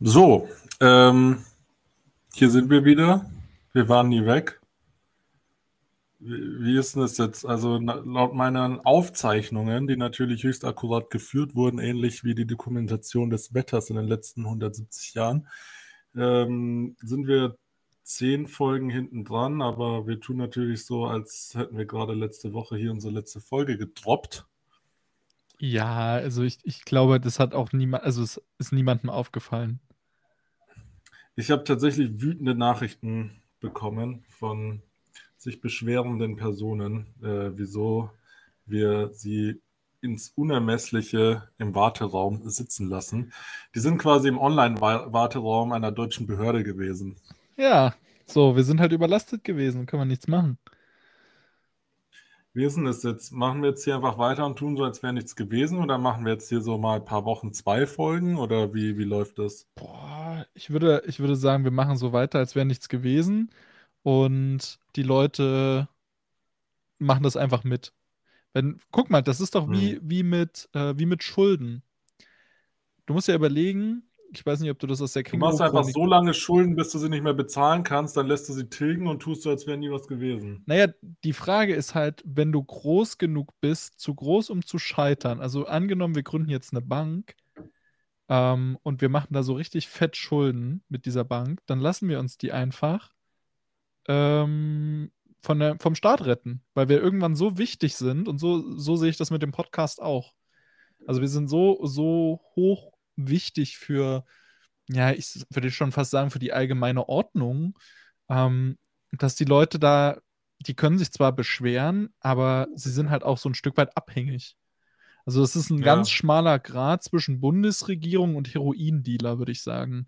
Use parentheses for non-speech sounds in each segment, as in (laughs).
So, ähm, hier sind wir wieder. Wir waren nie weg. Wie, ist denn das jetzt? Also laut meinen Aufzeichnungen, die natürlich höchst akkurat geführt wurden, ähnlich wie die Dokumentation des Wetters in den letzten 170 Jahren, ähm, sind wir zehn Folgen hinten dran, aber wir tun natürlich so, als hätten wir gerade letzte Woche hier unsere letzte Folge gedroppt. Ja, also ich, ich glaube, das hat auch niemand, also es ist niemandem aufgefallen. Ich habe tatsächlich wütende Nachrichten bekommen von sich beschwerenden Personen, äh, wieso wir sie ins Unermessliche im Warteraum sitzen lassen. Die sind quasi im Online-Warteraum einer deutschen Behörde gewesen. Ja, so, wir sind halt überlastet gewesen, können wir nichts machen. Wie ist denn das jetzt? Machen wir jetzt hier einfach weiter und tun so, als wäre nichts gewesen? Oder machen wir jetzt hier so mal ein paar Wochen zwei Folgen? Oder wie, wie läuft das? Boah, ich würde, ich würde sagen, wir machen so weiter, als wäre nichts gewesen. Und die Leute machen das einfach mit. Wenn, guck mal, das ist doch wie, Hm. wie, mit, äh, wie mit Schulden. Du musst ja überlegen, ich weiß nicht, ob du das aus der Du machst einfach so lange Schulden, bis du sie nicht mehr bezahlen kannst, dann lässt du sie tilgen und tust so, als wäre nie was gewesen. Naja, die Frage ist halt, wenn du groß genug bist, zu groß, um zu scheitern. Also angenommen, wir gründen jetzt eine Bank ähm, und wir machen da so richtig fett Schulden mit dieser Bank, dann lassen wir uns die einfach ähm, von der, vom Staat retten, weil wir irgendwann so wichtig sind und so, so sehe ich das mit dem Podcast auch. Also wir sind so, so hoch wichtig für, ja, ich würde schon fast sagen, für die allgemeine Ordnung, ähm, dass die Leute da, die können sich zwar beschweren, aber sie sind halt auch so ein Stück weit abhängig. Also es ist ein Ja. ganz schmaler Grad zwischen Bundesregierung und Heroindealer, würde ich sagen.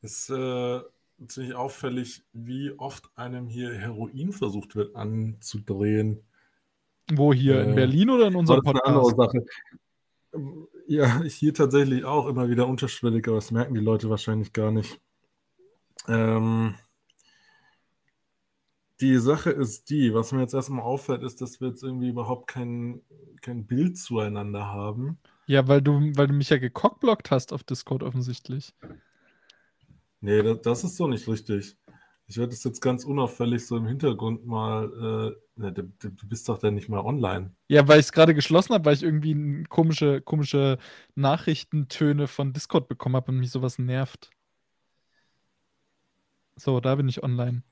Es ist äh, ziemlich auffällig, wie oft einem hier Heroin versucht wird anzudrehen. Wo hier in Äh, Berlin oder in unserem ist eine andere Podcast? Sache. Ja, (laughs) hier tatsächlich auch immer wieder unterschwellig, aber das merken die Leute wahrscheinlich gar nicht. Ähm, die Sache ist die, was mir jetzt erstmal auffällt, ist, dass wir jetzt irgendwie überhaupt kein, kein Bild zueinander haben. Ja, weil du, weil du mich ja gecockblockt hast auf Discord offensichtlich. Nee, das, das ist so nicht richtig. Ich werde das jetzt ganz unauffällig so im Hintergrund mal. Äh, ne, du, du bist doch dann nicht mal online. Ja, weil ich es gerade geschlossen habe, weil ich irgendwie komische, komische Nachrichtentöne von Discord bekommen habe und mich sowas nervt. So, da bin ich online.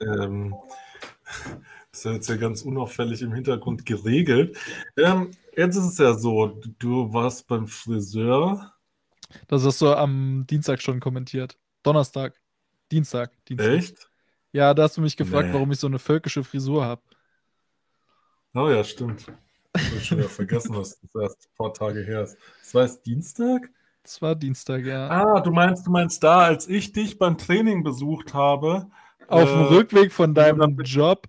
Ähm, (laughs) das ist jetzt ja ganz unauffällig im Hintergrund geregelt. Ähm, jetzt ist es ja so, du warst beim Friseur. Das hast du am Dienstag schon kommentiert. Donnerstag. Dienstag. Dienstag. Echt? Ja, da hast du mich gefragt, Nee. warum ich so eine völkische Frisur habe. Oh ja, stimmt. Ich habe schon wieder vergessen, was das erst ein paar Tage her ist. Das war jetzt Dienstag? Das war Dienstag, ja. Ah, du meinst, du meinst da, als ich dich beim Training besucht habe. Auf dem äh, Rückweg von deinem Job,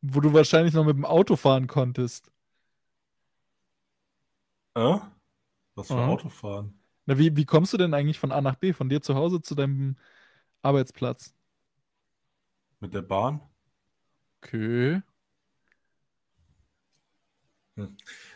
wo du wahrscheinlich noch mit dem Auto fahren konntest. Äh? Was für Aha. Autofahren? Na, wie, wie kommst du denn eigentlich von A nach B, von dir zu Hause zu deinem Arbeitsplatz? Mit der Bahn? Okay.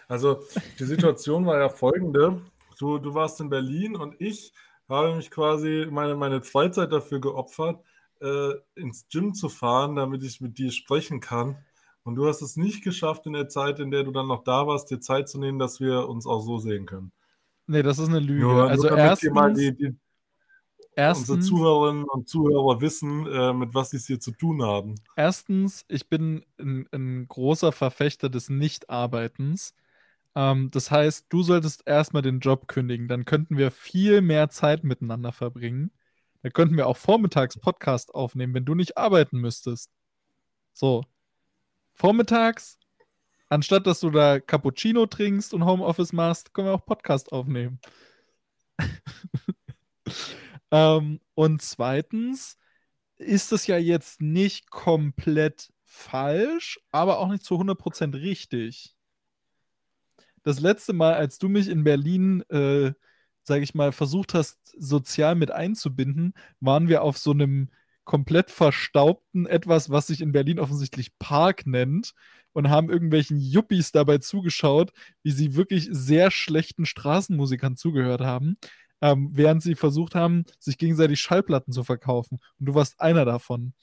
Also, die Situation war ja folgende. Du, du warst in Berlin und ich habe mich quasi meine, meine Freizeit dafür geopfert, äh, ins Gym zu fahren, damit ich mit dir sprechen kann. Und du hast es nicht geschafft, in der Zeit, in der du dann noch da warst, dir Zeit zu nehmen, dass wir uns auch so sehen können. Nee, das ist eine Lüge. Nur, also nur hier mal erstens, die, die, unsere erstens, Zuhörerinnen und Zuhörer wissen, äh, mit was sie es hier zu tun haben. erstens, ich bin ein, ein großer Verfechter des Nichtarbeitens. Ähm, das heißt, du solltest erstmal den Job kündigen. Dann könnten wir viel mehr Zeit miteinander verbringen. Dann könnten wir auch vormittags Podcast aufnehmen, wenn du nicht arbeiten müsstest. So. Vormittags, anstatt dass du da Cappuccino trinkst und Homeoffice machst, können wir auch Podcast aufnehmen. (laughs) ähm, und zweitens ist es ja jetzt nicht komplett falsch, aber auch nicht zu 100% richtig. Das letzte Mal, als du mich in Berlin, äh, sage ich mal, versucht hast, sozial mit einzubinden, waren wir auf so einem komplett verstaubten etwas, was sich in Berlin offensichtlich Park nennt, und haben irgendwelchen Yuppies dabei zugeschaut, wie sie wirklich sehr schlechten Straßenmusikern zugehört haben, ähm, während sie versucht haben, sich gegenseitig Schallplatten zu verkaufen. Und du warst einer davon.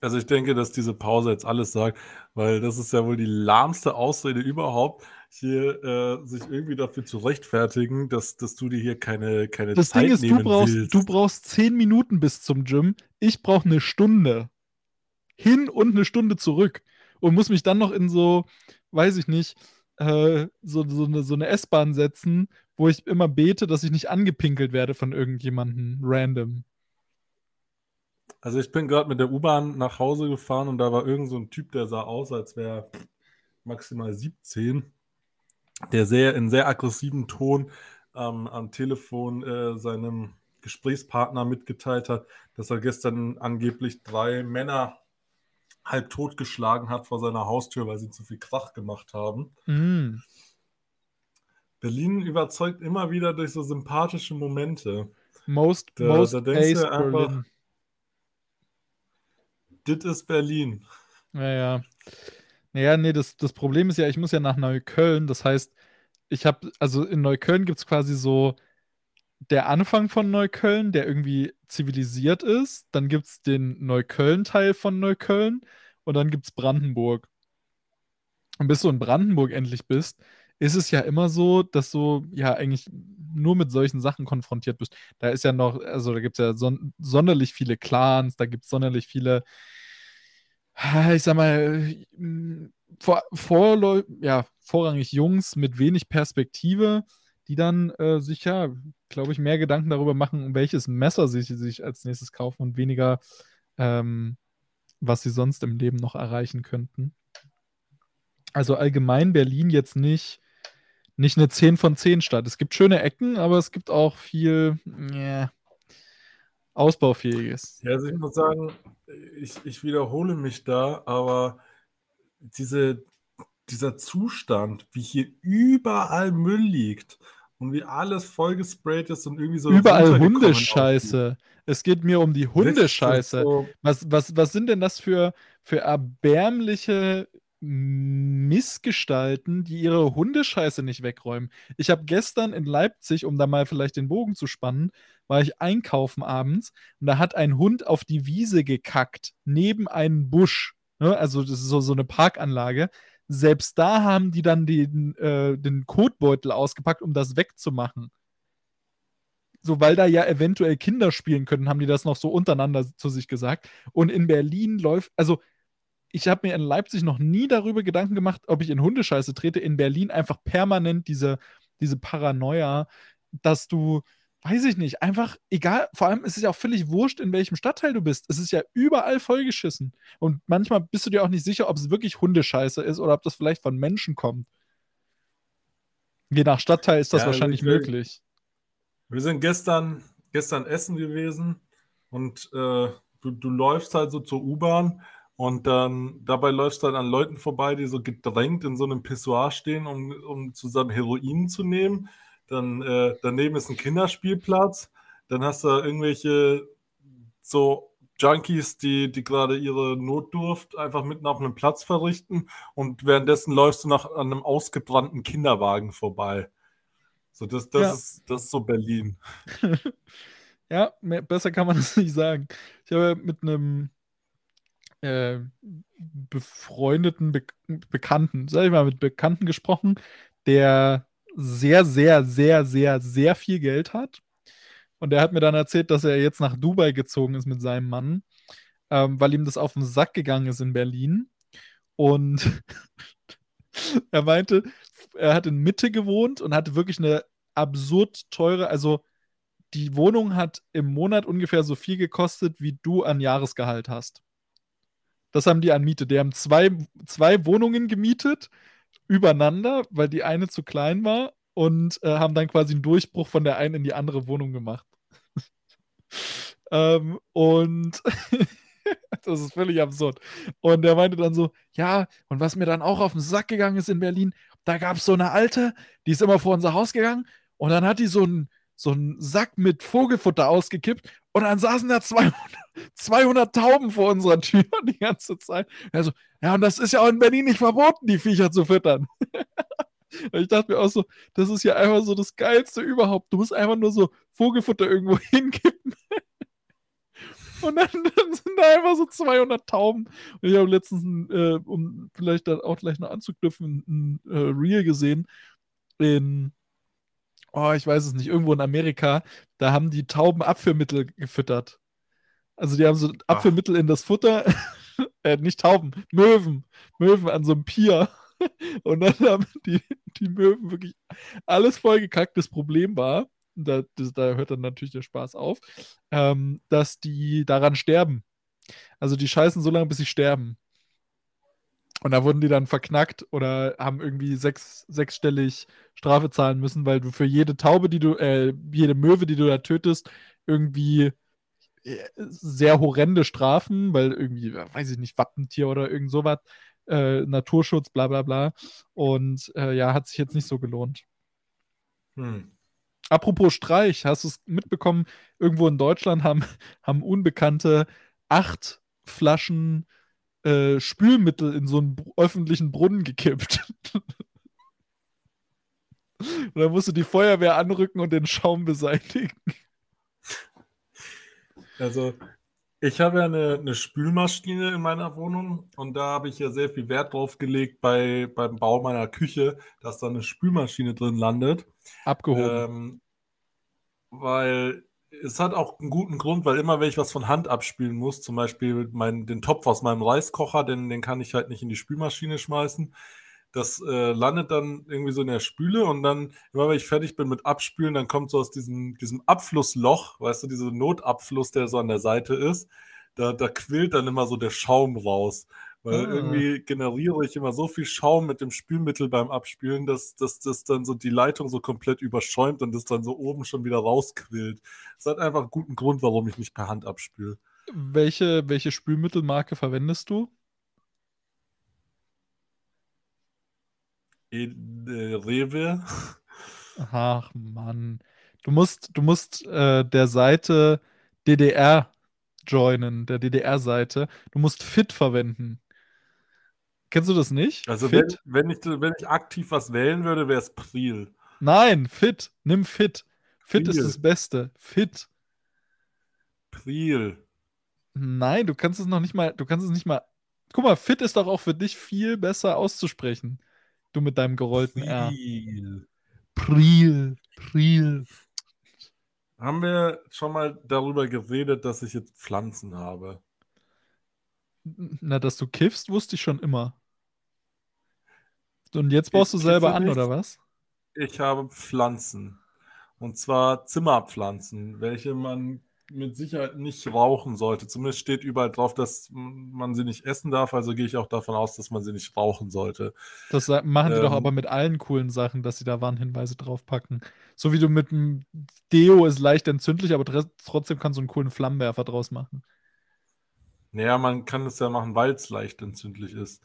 Also ich denke, dass diese Pause jetzt alles sagt, weil das ist ja wohl die lahmste Ausrede überhaupt, hier äh, sich irgendwie dafür zu rechtfertigen, dass, dass du dir hier keine, keine das Zeit Ding ist, nehmen du brauchst, willst. du brauchst zehn Minuten bis zum Gym. Ich brauche eine Stunde. Hin und eine Stunde zurück. Und muss mich dann noch in so, weiß ich nicht, äh, so, so eine, so eine S-Bahn setzen, wo ich immer bete, dass ich nicht angepinkelt werde von irgendjemandem random. Also ich bin gerade mit der U-Bahn nach Hause gefahren und da war irgend so ein Typ, der sah aus, als wäre maximal 17, der sehr in sehr aggressiven Ton ähm, am Telefon äh, seinem Gesprächspartner mitgeteilt hat, dass er gestern angeblich drei Männer halb totgeschlagen hat vor seiner Haustür, weil sie zu viel Krach gemacht haben. Mm. Berlin überzeugt immer wieder durch so sympathische Momente. Most, Da, most da denkst du einfach, Berlin. das ist Berlin. Naja. Naja, nee, das, das Problem ist ja, ich muss ja nach Neukölln. Das heißt, ich habe, also in Neukölln gibt es quasi so der Anfang von Neukölln, der irgendwie zivilisiert ist. Dann gibt es den Neukölln-Teil von Neukölln und dann gibt es Brandenburg. Und bis du in Brandenburg endlich bist, ist es ja immer so, dass du ja eigentlich nur mit solchen Sachen konfrontiert bist. Da ist ja noch, also da gibt es ja son sonderlich viele Clans, da gibt es sonderlich viele, ich sag mal, vor, vorläu- ja, vorrangig Jungs mit wenig Perspektive, die dann äh, sich ja, glaube ich, mehr Gedanken darüber machen, welches Messer sie sich als nächstes kaufen und weniger, ähm, was sie sonst im Leben noch erreichen könnten. Also allgemein Berlin jetzt nicht, nicht eine 10 von 10 Stadt. Es gibt schöne Ecken, aber es gibt auch viel yeah, Ausbaufähiges. Ja, also ich muss sagen, ich, ich wiederhole mich da, aber diese, dieser Zustand, wie hier überall Müll liegt und wie alles vollgesprayt ist und irgendwie so Überall. Hundescheiße. Es geht mir um die Hundescheiße. so, Was, was, was sind denn das für, für erbärmliche Missgestalten, die ihre Hundescheiße nicht wegräumen? Ich habe gestern in Leipzig, um da mal vielleicht den Bogen zu spannen, war ich einkaufen abends und da hat ein Hund auf die Wiese gekackt, neben einem Busch. Ne? Also, das ist so, so eine Parkanlage. Selbst da haben die dann den, äh, den Kotbeutel ausgepackt, um das wegzumachen. So, weil da ja eventuell Kinder spielen können, haben die das noch so untereinander zu sich gesagt. Und in Berlin läuft, also ich habe mir in Leipzig noch nie darüber Gedanken gemacht, ob ich in Hundescheiße trete. In Berlin einfach permanent diese, diese Paranoia, dass du, weiß ich nicht, einfach egal, vor allem ist es ja auch völlig wurscht, in welchem Stadtteil du bist. Es ist ja überall vollgeschissen. Und manchmal bist du dir auch nicht sicher, ob es wirklich Hundescheiße ist oder ob das vielleicht von Menschen kommt. Je nach Stadtteil ist das Ja, wahrscheinlich ich will- möglich. Wir sind gestern, gestern essen gewesen und äh, du, du läufst halt so zur U-Bahn und dann dabei läufst du halt an Leuten vorbei, die so gedrängt in so einem Pissoir stehen, um, um zusammen Heroin zu nehmen. Dann äh, daneben ist ein Kinderspielplatz. Dann hast du irgendwelche so Junkies, die, die gerade ihre Notdurft einfach mitten auf einem Platz verrichten und währenddessen läufst du nach an einem ausgebrannten Kinderwagen vorbei. So, das, das, Ja. ist, das ist so Berlin. (laughs) Ja, mehr, besser kann man (laughs) das nicht sagen. Ich habe mit einem äh, befreundeten Be Bekannten, sag ich mal, mit Bekannten gesprochen, der sehr, sehr, sehr, sehr, sehr viel Geld hat. Und der hat mir dann erzählt, dass er jetzt nach Dubai gezogen ist mit seinem Mann, ähm, weil ihm das auf den Sack gegangen ist in Berlin. Und (laughs) er meinte, er hat in Mitte gewohnt und hatte wirklich eine absurd teure, also die Wohnung hat im Monat ungefähr so viel gekostet, wie du an Jahresgehalt hast. Das haben die an Miete. Die haben zwei, zwei Wohnungen gemietet, übereinander, weil die eine zu klein war und äh, haben dann quasi einen Durchbruch von der einen in die andere Wohnung gemacht. (laughs) ähm, und (laughs) das ist völlig absurd. Und er meinte dann so, ja, und was mir dann auch auf den Sack gegangen ist in Berlin, da gab es so eine Alte, die ist immer vor unser Haus gegangen und dann hat die so einen so einen Sack mit Vogelfutter ausgekippt Und dann saßen da 200, 200 Tauben vor unserer Tür (laughs) die ganze Zeit. Also, ja, und das ist ja auch in Berlin nicht verboten, die Viecher zu füttern. (laughs) ich dachte mir auch so, das ist ja einfach so das Geilste überhaupt. Du musst einfach nur so Vogelfutter irgendwo (laughs) hinkippen. Und dann, dann, sind da einfach so 200 Tauben. Und ich habe letztens, äh, um vielleicht dann auch gleich noch anzuknüpfen, ein äh, Reel gesehen in, oh, ich weiß es nicht, irgendwo in Amerika. Da haben die Tauben Abführmittel gefüttert. Also die haben so Ach. Abführmittel in das Futter, (laughs) äh, nicht Tauben, Möwen, Möwen an so einem Pier. (laughs) Und dann haben die, die Möwen wirklich alles vollgekackt. Das Problem war, da, das, da hört dann natürlich der Spaß auf, ähm, dass die daran sterben. Also die scheißen so lange, bis sie sterben. Und da wurden die dann verknackt oder haben irgendwie sechs, sechsstellig Strafe zahlen müssen, weil du für jede Taube, die du, äh, jede Möwe, die du da tötest, irgendwie äh, sehr horrende Strafen, weil irgendwie, weiß ich nicht, Wappentier oder irgend sowas, äh, Naturschutz, bla bla bla. Und äh, ja, hat sich jetzt nicht so gelohnt. Hm. Apropos Streich, hast du es mitbekommen? Irgendwo in Deutschland haben, haben Unbekannte acht Flaschen äh, Spülmittel in so einen öffentlichen Brunnen gekippt. (laughs) und dann musste die Feuerwehr anrücken und den Schaum beseitigen. Also, ich habe ja eine, eine, Spülmaschine in meiner Wohnung und da habe ich ja sehr viel Wert drauf gelegt bei, beim Bau meiner Küche, dass da eine Spülmaschine drin landet. Abgehoben. Ähm, weil es hat auch einen guten Grund, weil immer, wenn ich was von Hand abspülen muss, zum Beispiel mein, den Topf aus meinem Reiskocher, den, den kann ich halt nicht in die Spülmaschine schmeißen. Das äh, landet dann irgendwie so in der Spüle und dann, immer wenn ich fertig bin mit Abspülen, dann kommt so aus diesem, diesem Abflussloch, weißt du, dieser Notabfluss, der so an der Seite ist, da, da quillt dann immer so der Schaum raus. Weil ah. irgendwie generiere ich immer so viel Schaum mit dem Spülmittel beim Abspülen, dass, das dann so die Leitung so komplett überschäumt und das dann so oben schon wieder rausquillt. Das hat einfach einen guten Grund, warum ich nicht per Hand abspüle. Welche, welche Spülmittelmarke verwendest du? E äh, Rewe. Ach Mann. Du musst, du musst äh, der Seite DDR joinen, der DDR-Seite. Du musst Fit verwenden. Kennst du das nicht? Also Fit? Wenn, wenn, ich, wenn ich aktiv was wählen würde, wäre es Priel. Nein, Fit. Nimm Fit. Fit Priel. ist das Beste. Fit. Priel. Nein, du kannst es noch nicht mal, du kannst es nicht mal. Guck mal, Fit ist doch auch für dich viel besser auszusprechen. Du mit deinem gerollten Priel. R. Priel. Priel. Haben wir schon mal darüber geredet, dass ich jetzt Pflanzen habe? Na, dass du kiffst, wusste ich schon immer. Und jetzt baust ich du selber an, nicht. oder was? Ich habe Pflanzen. Und zwar Zimmerpflanzen, welche man mit Sicherheit nicht rauchen sollte. Zumindest steht überall drauf, dass man sie nicht essen darf. Also gehe ich auch davon aus, dass man sie nicht rauchen sollte. Das machen die ähm, doch aber mit allen coolen Sachen, dass sie da Warnhinweise draufpacken. So wie du mit dem Deo ist leicht entzündlich, aber trotzdem kannst du einen coolen Flammenwerfer draus machen. Naja, man kann es ja machen, weil es leicht entzündlich ist.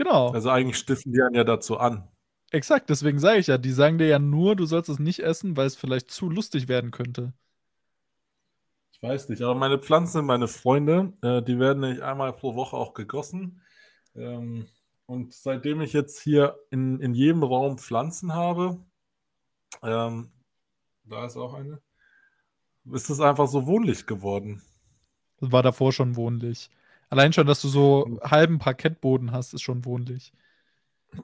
Genau. Also eigentlich stiften die einen ja dazu an. Exakt, deswegen sage ich ja, die sagen dir ja nur, du sollst es nicht essen, weil es vielleicht zu lustig werden könnte. Ich weiß nicht, aber meine Pflanzen sind meine Freunde. Äh, die werden nämlich einmal pro Woche auch gegossen. Ähm, und seitdem ich jetzt hier in, in jedem Raum Pflanzen habe, ähm, da ist auch eine, ist es einfach so wohnlich geworden. War davor schon wohnlich. Allein schon, dass du so halben Parkettboden hast, ist schon wohnlich.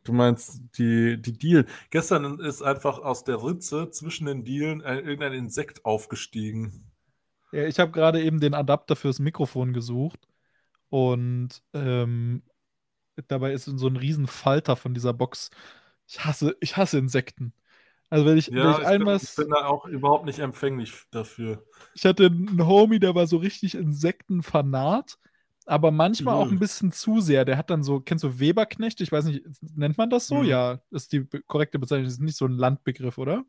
Du meinst die, die Dielen. Gestern ist einfach aus der Ritze zwischen den Dielen irgendein Insekt aufgestiegen. Ja, ich habe gerade eben den Adapter fürs Mikrofon gesucht und ähm, dabei ist so ein riesen Falter von dieser Box. Ich hasse, ich hasse Insekten. Also wenn ich, ja, wenn ich, ich, einmal, bin, ich bin da auch überhaupt nicht empfänglich dafür. Ich hatte einen Homie, der war so richtig Insektenfanat aber manchmal mhm. auch ein bisschen zu sehr. Der hat dann so, kennst du Weberknecht? Ich weiß nicht, nennt man das so? Mhm. Ja, ist die korrekte Bezeichnung. Das ist nicht so ein Landbegriff, oder?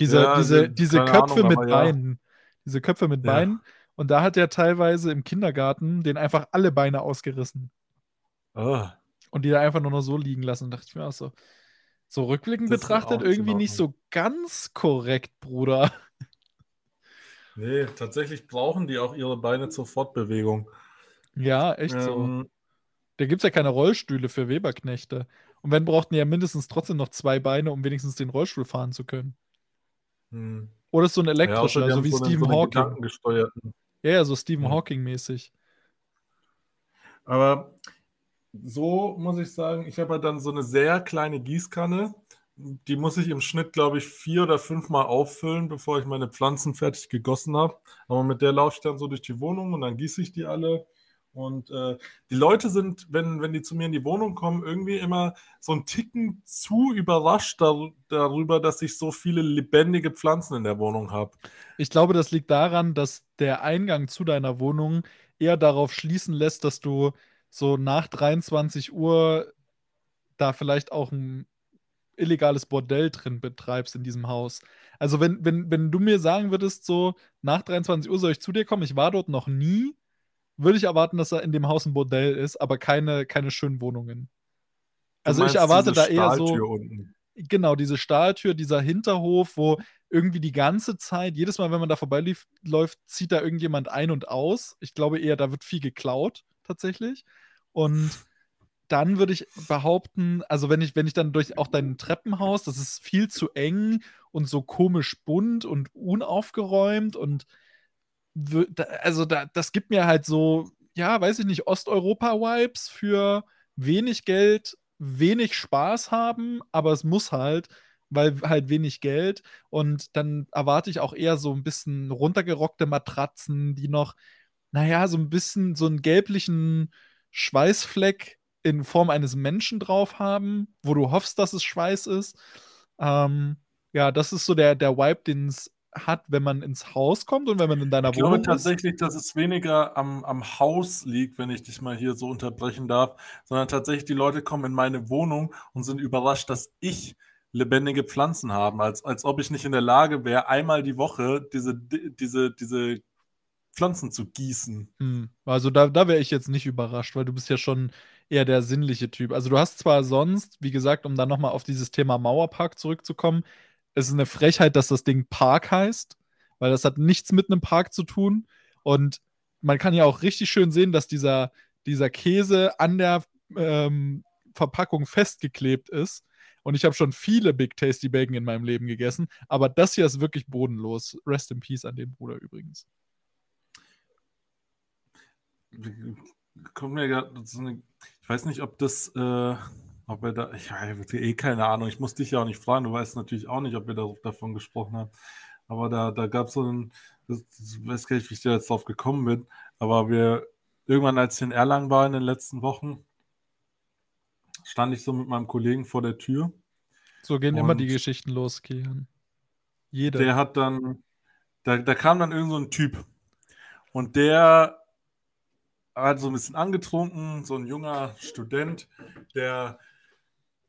Diese, ja, diese, diese Köpfe Ahnung, mit Beinen. Ja. Diese Köpfe mit ja. Beinen. Und da hat er teilweise im Kindergarten den einfach alle Beine ausgerissen. Oh. Und die da einfach nur noch so liegen lassen. Und dachte ich mir auch so, so rückblickend das betrachtet irgendwie nicht so ganz korrekt, Bruder. Nee, tatsächlich brauchen die auch ihre Beine zur Fortbewegung. Ja, echt so. Ähm, Da gibt es ja keine Rollstühle für Weberknechte. Und wenn, brauchten die ja mindestens trotzdem noch zwei Beine, um wenigstens den Rollstuhl fahren zu können. hm. Oder so ein Ja, elektrischer, die so wie so Stephen so Hawking. Ja, ja, so Stephen Hm. Hawking-mäßig. Aber so muss ich sagen, ich habe halt dann so eine sehr kleine Gießkanne. Die muss ich im Schnitt, glaube ich, vier oder fünfmal auffüllen, bevor ich meine Pflanzen fertig gegossen habe. Aber mit der laufe ich dann so durch die Wohnung und dann gieße ich die alle. Und äh, die Leute sind, wenn, wenn die zu mir in die Wohnung kommen, irgendwie immer so ein Ticken zu überrascht dar darüber, dass ich so viele lebendige Pflanzen in der Wohnung habe. Ich glaube, das liegt daran, dass der Eingang zu deiner Wohnung eher darauf schließen lässt, dass du so nach 23 Uhr da vielleicht auch ein illegales Bordell drin betreibst in diesem Haus. Also wenn, wenn, wenn du mir sagen würdest, so nach 23 Uhr soll ich zu dir kommen, ich war dort noch nie, würde ich erwarten, dass da in dem Haus ein Bordell ist, aber keine, keine schönen Wohnungen. Also ich erwarte da eher so, Stahltür unten. genau, diese Stahltür, dieser Hinterhof, wo irgendwie die ganze Zeit, jedes Mal, wenn man da vorbeiläuft, läuft, zieht da irgendjemand ein und aus. Ich glaube eher, da wird viel geklaut, tatsächlich. Und dann würde ich behaupten, also wenn ich, wenn ich dann durch auch dein Treppenhaus, das ist viel zu eng und so komisch bunt und unaufgeräumt und also da, das gibt mir halt so, ja, weiß ich nicht, Osteuropa-Vibes für wenig Geld, wenig Spaß haben, aber es muss halt, weil halt wenig Geld. Und dann erwarte ich auch eher so ein bisschen runtergerockte Matratzen, die noch, naja, so ein bisschen so einen gelblichen Schweißfleck in Form eines Menschen drauf haben, wo du hoffst, dass es Schweiß ist. Ähm, ja, das ist so der, der Vibe, den es hat, wenn man ins Haus kommt und wenn man in deiner Ich glaube Wohnung ist. tatsächlich, dass es weniger am, am Haus liegt, wenn ich dich mal hier so unterbrechen darf, sondern tatsächlich die Leute kommen in meine Wohnung und sind überrascht, dass ich lebendige Pflanzen habe, als, als ob ich nicht in der Lage wäre, einmal die Woche diese, diese, diese Pflanzen zu gießen. Hm. Also da, da wäre ich jetzt nicht überrascht, weil du bist ja schon eher der sinnliche Typ. Also du hast zwar sonst, wie gesagt, um dann nochmal auf dieses Thema Mauerpark zurückzukommen, es ist eine Frechheit, dass das Ding Park heißt, weil das hat nichts mit einem Park zu tun. Und man kann ja auch richtig schön sehen, dass dieser, dieser Käse an der ähm, Verpackung festgeklebt ist. Und ich habe schon viele Big Tasty Bacon in meinem Leben gegessen, aber das hier ist wirklich bodenlos. Rest in Peace an den Bruder übrigens. Kommt mir grad so eine, ich weiß nicht, ob das, äh, ob wir da, ich habe eh keine Ahnung, ich muss dich ja auch nicht fragen, du weißt natürlich auch nicht, ob wir da, davon gesprochen haben, aber da, da gab es so ein, das, ich weiß gar nicht, wie ich da jetzt drauf gekommen bin, aber wir, irgendwann, als ich in Erlangen war in den letzten Wochen, stand ich so mit meinem Kollegen vor der Tür. So gehen immer die Geschichten los, Kian. Jeder. Der hat dann, da, da kam dann irgend so ein Typ und der hat so ein bisschen angetrunken, so ein junger Student, der,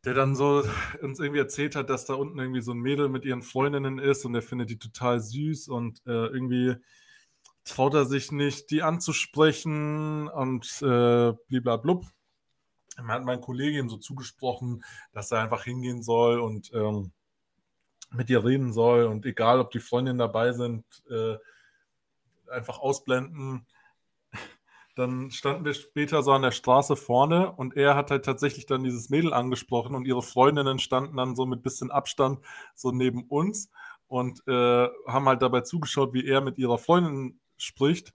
der dann so uns irgendwie erzählt hat, dass da unten irgendwie so ein Mädel mit ihren Freundinnen ist und der findet die total süß und äh, irgendwie traut er sich nicht, die anzusprechen und äh, bliblablub. Dann hat mein Kollege ihm so zugesprochen, dass er einfach hingehen soll und ähm, mit ihr reden soll und egal, ob die Freundinnen dabei sind, äh, einfach ausblenden. Dann standen wir später so an der Straße vorne und er hat halt tatsächlich dann dieses Mädel angesprochen und ihre Freundinnen standen dann so mit bisschen Abstand so neben uns und äh, haben halt dabei zugeschaut, wie er mit ihrer Freundin spricht.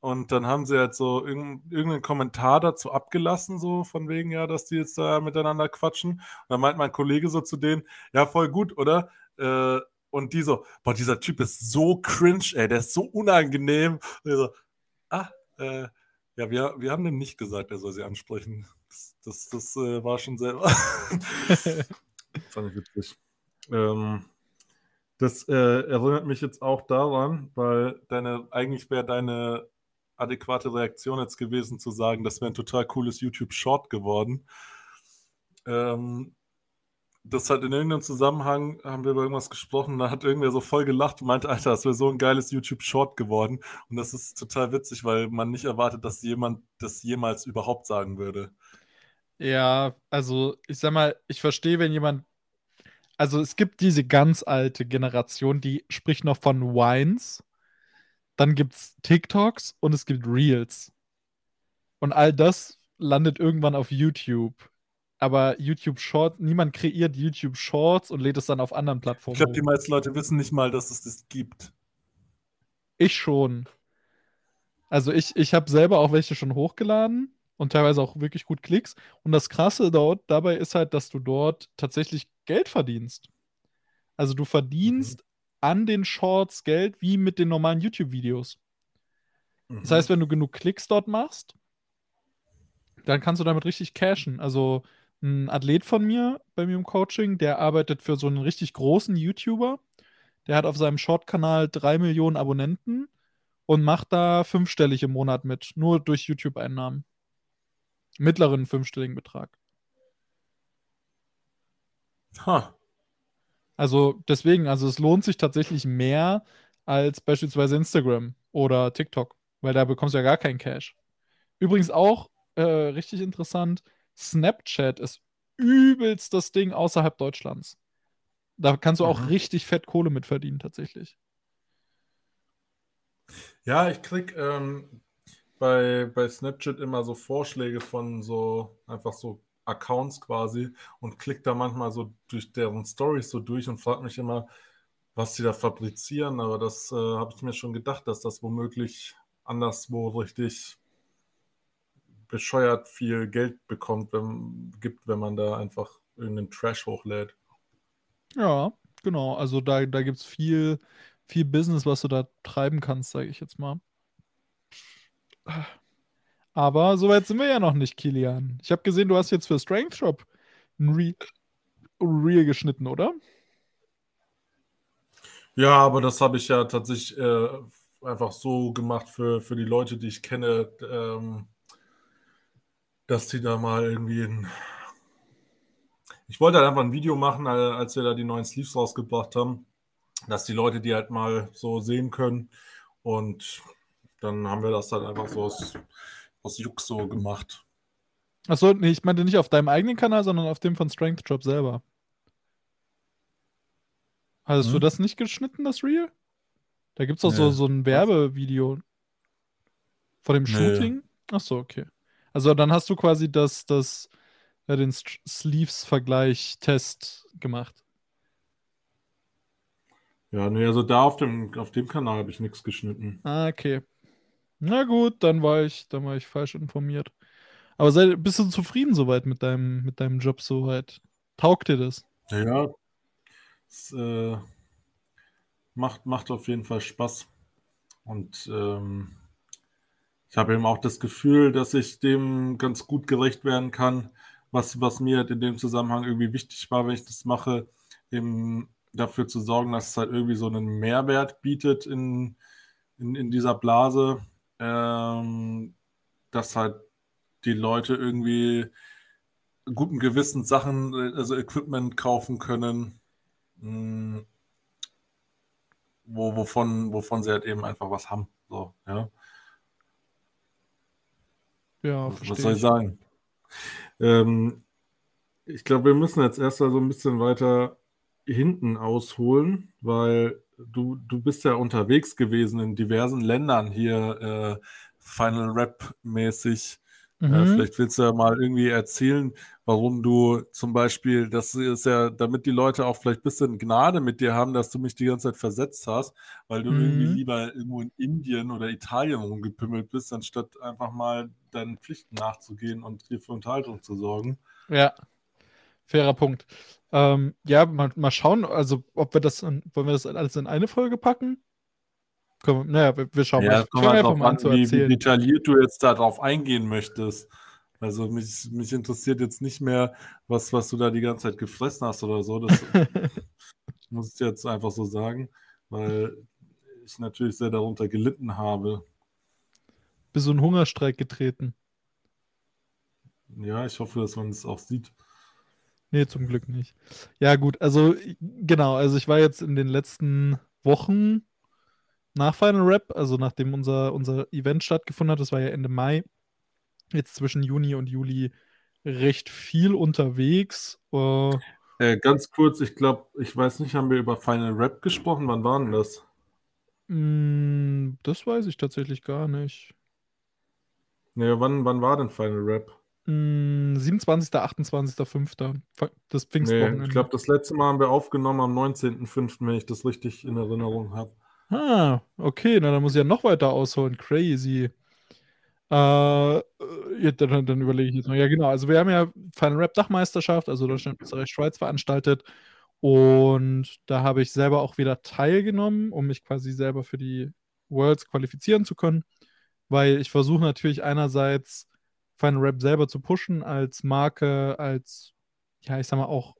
Und dann haben sie halt so irgend- irgendeinen Kommentar dazu abgelassen, so von wegen, ja, dass die jetzt da miteinander quatschen. Und dann meint mein Kollege so zu denen, ja, voll gut, oder? Äh, und die so, boah, dieser Typ ist so cringe, ey, der ist so unangenehm. Und ich so, ah, äh, ja, wir, wir haben dem nicht gesagt, er soll sie ansprechen. Das, das, das äh, war schon selber. (laughs) Fand ich witzig. Ähm, das äh, erinnert mich jetzt auch daran, weil deine, eigentlich wäre deine adäquate Reaktion jetzt gewesen zu sagen, das wäre ein total cooles YouTube-Short geworden. Ähm, das hat in irgendeinem Zusammenhang, haben wir über irgendwas gesprochen, da hat irgendwer so voll gelacht und meinte, Alter, das wäre so ein geiles YouTube-Short geworden. Und das ist total witzig, weil man nicht erwartet, dass jemand das jemals überhaupt sagen würde. Ja, also ich sag mal, ich verstehe, wenn jemand. Also es gibt diese ganz alte Generation, die spricht noch von Wines. dann gibt es TikToks und es gibt Reels. Und all das landet irgendwann auf YouTube. Aber YouTube Shorts, niemand kreiert YouTube Shorts und lädt es dann auf anderen Plattformen. Ich glaube, die meisten Leute wissen nicht mal, dass es das gibt. Ich schon. Also ich, ich habe selber auch welche schon hochgeladen und teilweise auch wirklich gut Klicks. Und das Krasse dort dabei ist halt, dass du dort tatsächlich Geld verdienst. Also du verdienst mhm. an den Shorts Geld wie mit den normalen YouTube-Videos. Mhm. Das heißt, wenn du genug Klicks dort machst, dann kannst du damit richtig cashen. Also ein Athlet von mir bei mir im Coaching, der arbeitet für so einen richtig großen YouTuber. Der hat auf seinem Short-Kanal drei Millionen Abonnenten und macht da fünfstellig im Monat mit, nur durch YouTube-Einnahmen. Mittleren fünfstelligen Betrag. Ha. Also deswegen, also es lohnt sich tatsächlich mehr als beispielsweise Instagram oder TikTok, weil da bekommst du ja gar keinen Cash. Übrigens auch äh, richtig interessant, Snapchat ist übelst das Ding außerhalb Deutschlands. Da kannst du auch mhm. richtig fett Kohle mit verdienen, tatsächlich. Ja, ich krieg ähm, bei, bei Snapchat immer so Vorschläge von so einfach so Accounts quasi und klick da manchmal so durch deren Stories so durch und frag mich immer, was sie da fabrizieren. Aber das äh, habe ich mir schon gedacht, dass das womöglich anderswo richtig bescheuert viel Geld bekommt, wenn, gibt, wenn man da einfach irgendeinen Trash hochlädt. Ja, genau. Also da, da gibt es viel, viel Business, was du da treiben kannst, sage ich jetzt mal. Aber soweit sind wir ja noch nicht, Kilian. Ich habe gesehen, du hast jetzt für Strength Shop ein Reel, Reel geschnitten, oder? Ja, aber das habe ich ja tatsächlich äh, einfach so gemacht für, für die Leute, die ich kenne. Ähm, dass die da mal irgendwie ein. Ich wollte halt einfach ein Video machen, als wir da die neuen Sleeves rausgebracht haben, dass die Leute die halt mal so sehen können. Und dann haben wir das halt einfach so aus, aus Jux so gemacht. Achso, nee, ich meinte nicht auf deinem eigenen Kanal, sondern auf dem von Strength Drop selber. Hast hm? du das nicht geschnitten, das Reel? Da gibt es auch nee. so, so ein Werbevideo vor dem Shooting. Nee. Achso, okay. Also dann hast du quasi das, das, ja, den Sleeves-Vergleich-Test gemacht. Ja, nee, also da auf dem, auf dem Kanal habe ich nichts geschnitten. Ah, okay. Na gut, dann war ich, dann war ich falsch informiert. Aber sei, bist du zufrieden soweit mit deinem, mit deinem Job soweit? Taugt dir das? Ja, es äh, macht, macht auf jeden Fall Spaß. Und ähm, ich habe eben auch das Gefühl, dass ich dem ganz gut gerecht werden kann, was, was mir in dem Zusammenhang irgendwie wichtig war, wenn ich das mache, eben dafür zu sorgen, dass es halt irgendwie so einen Mehrwert bietet in, in, in dieser Blase, ähm, dass halt die Leute irgendwie guten Gewissens Sachen, also Equipment kaufen können, mh, hm, wo, wovon, wovon sie halt eben einfach was haben. So, ja. Ja, Was soll ich sagen? Ähm, ich glaube, wir müssen jetzt erst mal so ein bisschen weiter hinten ausholen, weil du, du bist ja unterwegs gewesen in diversen Ländern hier, äh, Final Rap mäßig. Äh, mhm. Äh, vielleicht willst du ja mal irgendwie erzählen, warum du zum Beispiel, das ist ja, damit die Leute auch vielleicht ein bisschen Gnade mit dir haben, dass du mich die ganze Zeit versetzt hast, weil du mhm. irgendwie lieber irgendwo in Indien oder Italien rumgepimmelt bist, anstatt einfach mal deinen Pflichten nachzugehen und dir für Unterhaltung zu sorgen. Ja, fairer Punkt. Ähm, ja, mal, mal schauen, also ob wir das, wollen wir das alles in eine Folge packen? Können, naja, wir, wir schauen ja, mal. Ich fange einfach mal an zu erzählen. Wie detailliert du jetzt darauf eingehen möchtest. Also mich, mich interessiert jetzt nicht mehr, was, was du da die ganze Zeit gefressen hast oder so. Das (laughs) muss ich jetzt einfach so sagen, weil ich natürlich sehr darunter gelitten habe. Bist du einen Hungerstreik getreten? Ja, ich hoffe, dass man es auch sieht. Nee, zum Glück nicht. Ja, gut, also genau, also ich war jetzt in den letzten Wochen nach Final Rap, also nachdem unser, unser Event stattgefunden hat, das war ja Ende Mai, jetzt zwischen Juni und Juli recht viel unterwegs. Äh, äh, ganz kurz, ich glaube, ich weiß nicht, haben wir über Final Rap gesprochen? Wann war denn das? Mm, das weiß ich tatsächlich gar nicht. Naja, wann, wann war denn Final Rap? Mm, 27., 28., Das Pfingstwochenende. Nee, ich glaube, das letzte Mal haben wir aufgenommen am 19.05., wenn ich das richtig in Erinnerung habe. Ah, okay, na dann muss ich ja noch weiter ausholen. Crazy. Äh, ja, dann, dann überlege ich jetzt mal. Ja, genau. Also, wir haben ja Final Rap Dachmeisterschaft, also Deutschland, Österreich, Schweiz veranstaltet. Und da habe ich selber auch wieder teilgenommen, um mich quasi selber für die Worlds qualifizieren zu können. Weil ich versuche natürlich einerseits Final Rap selber zu pushen als Marke, als, ja, ich sag mal, auch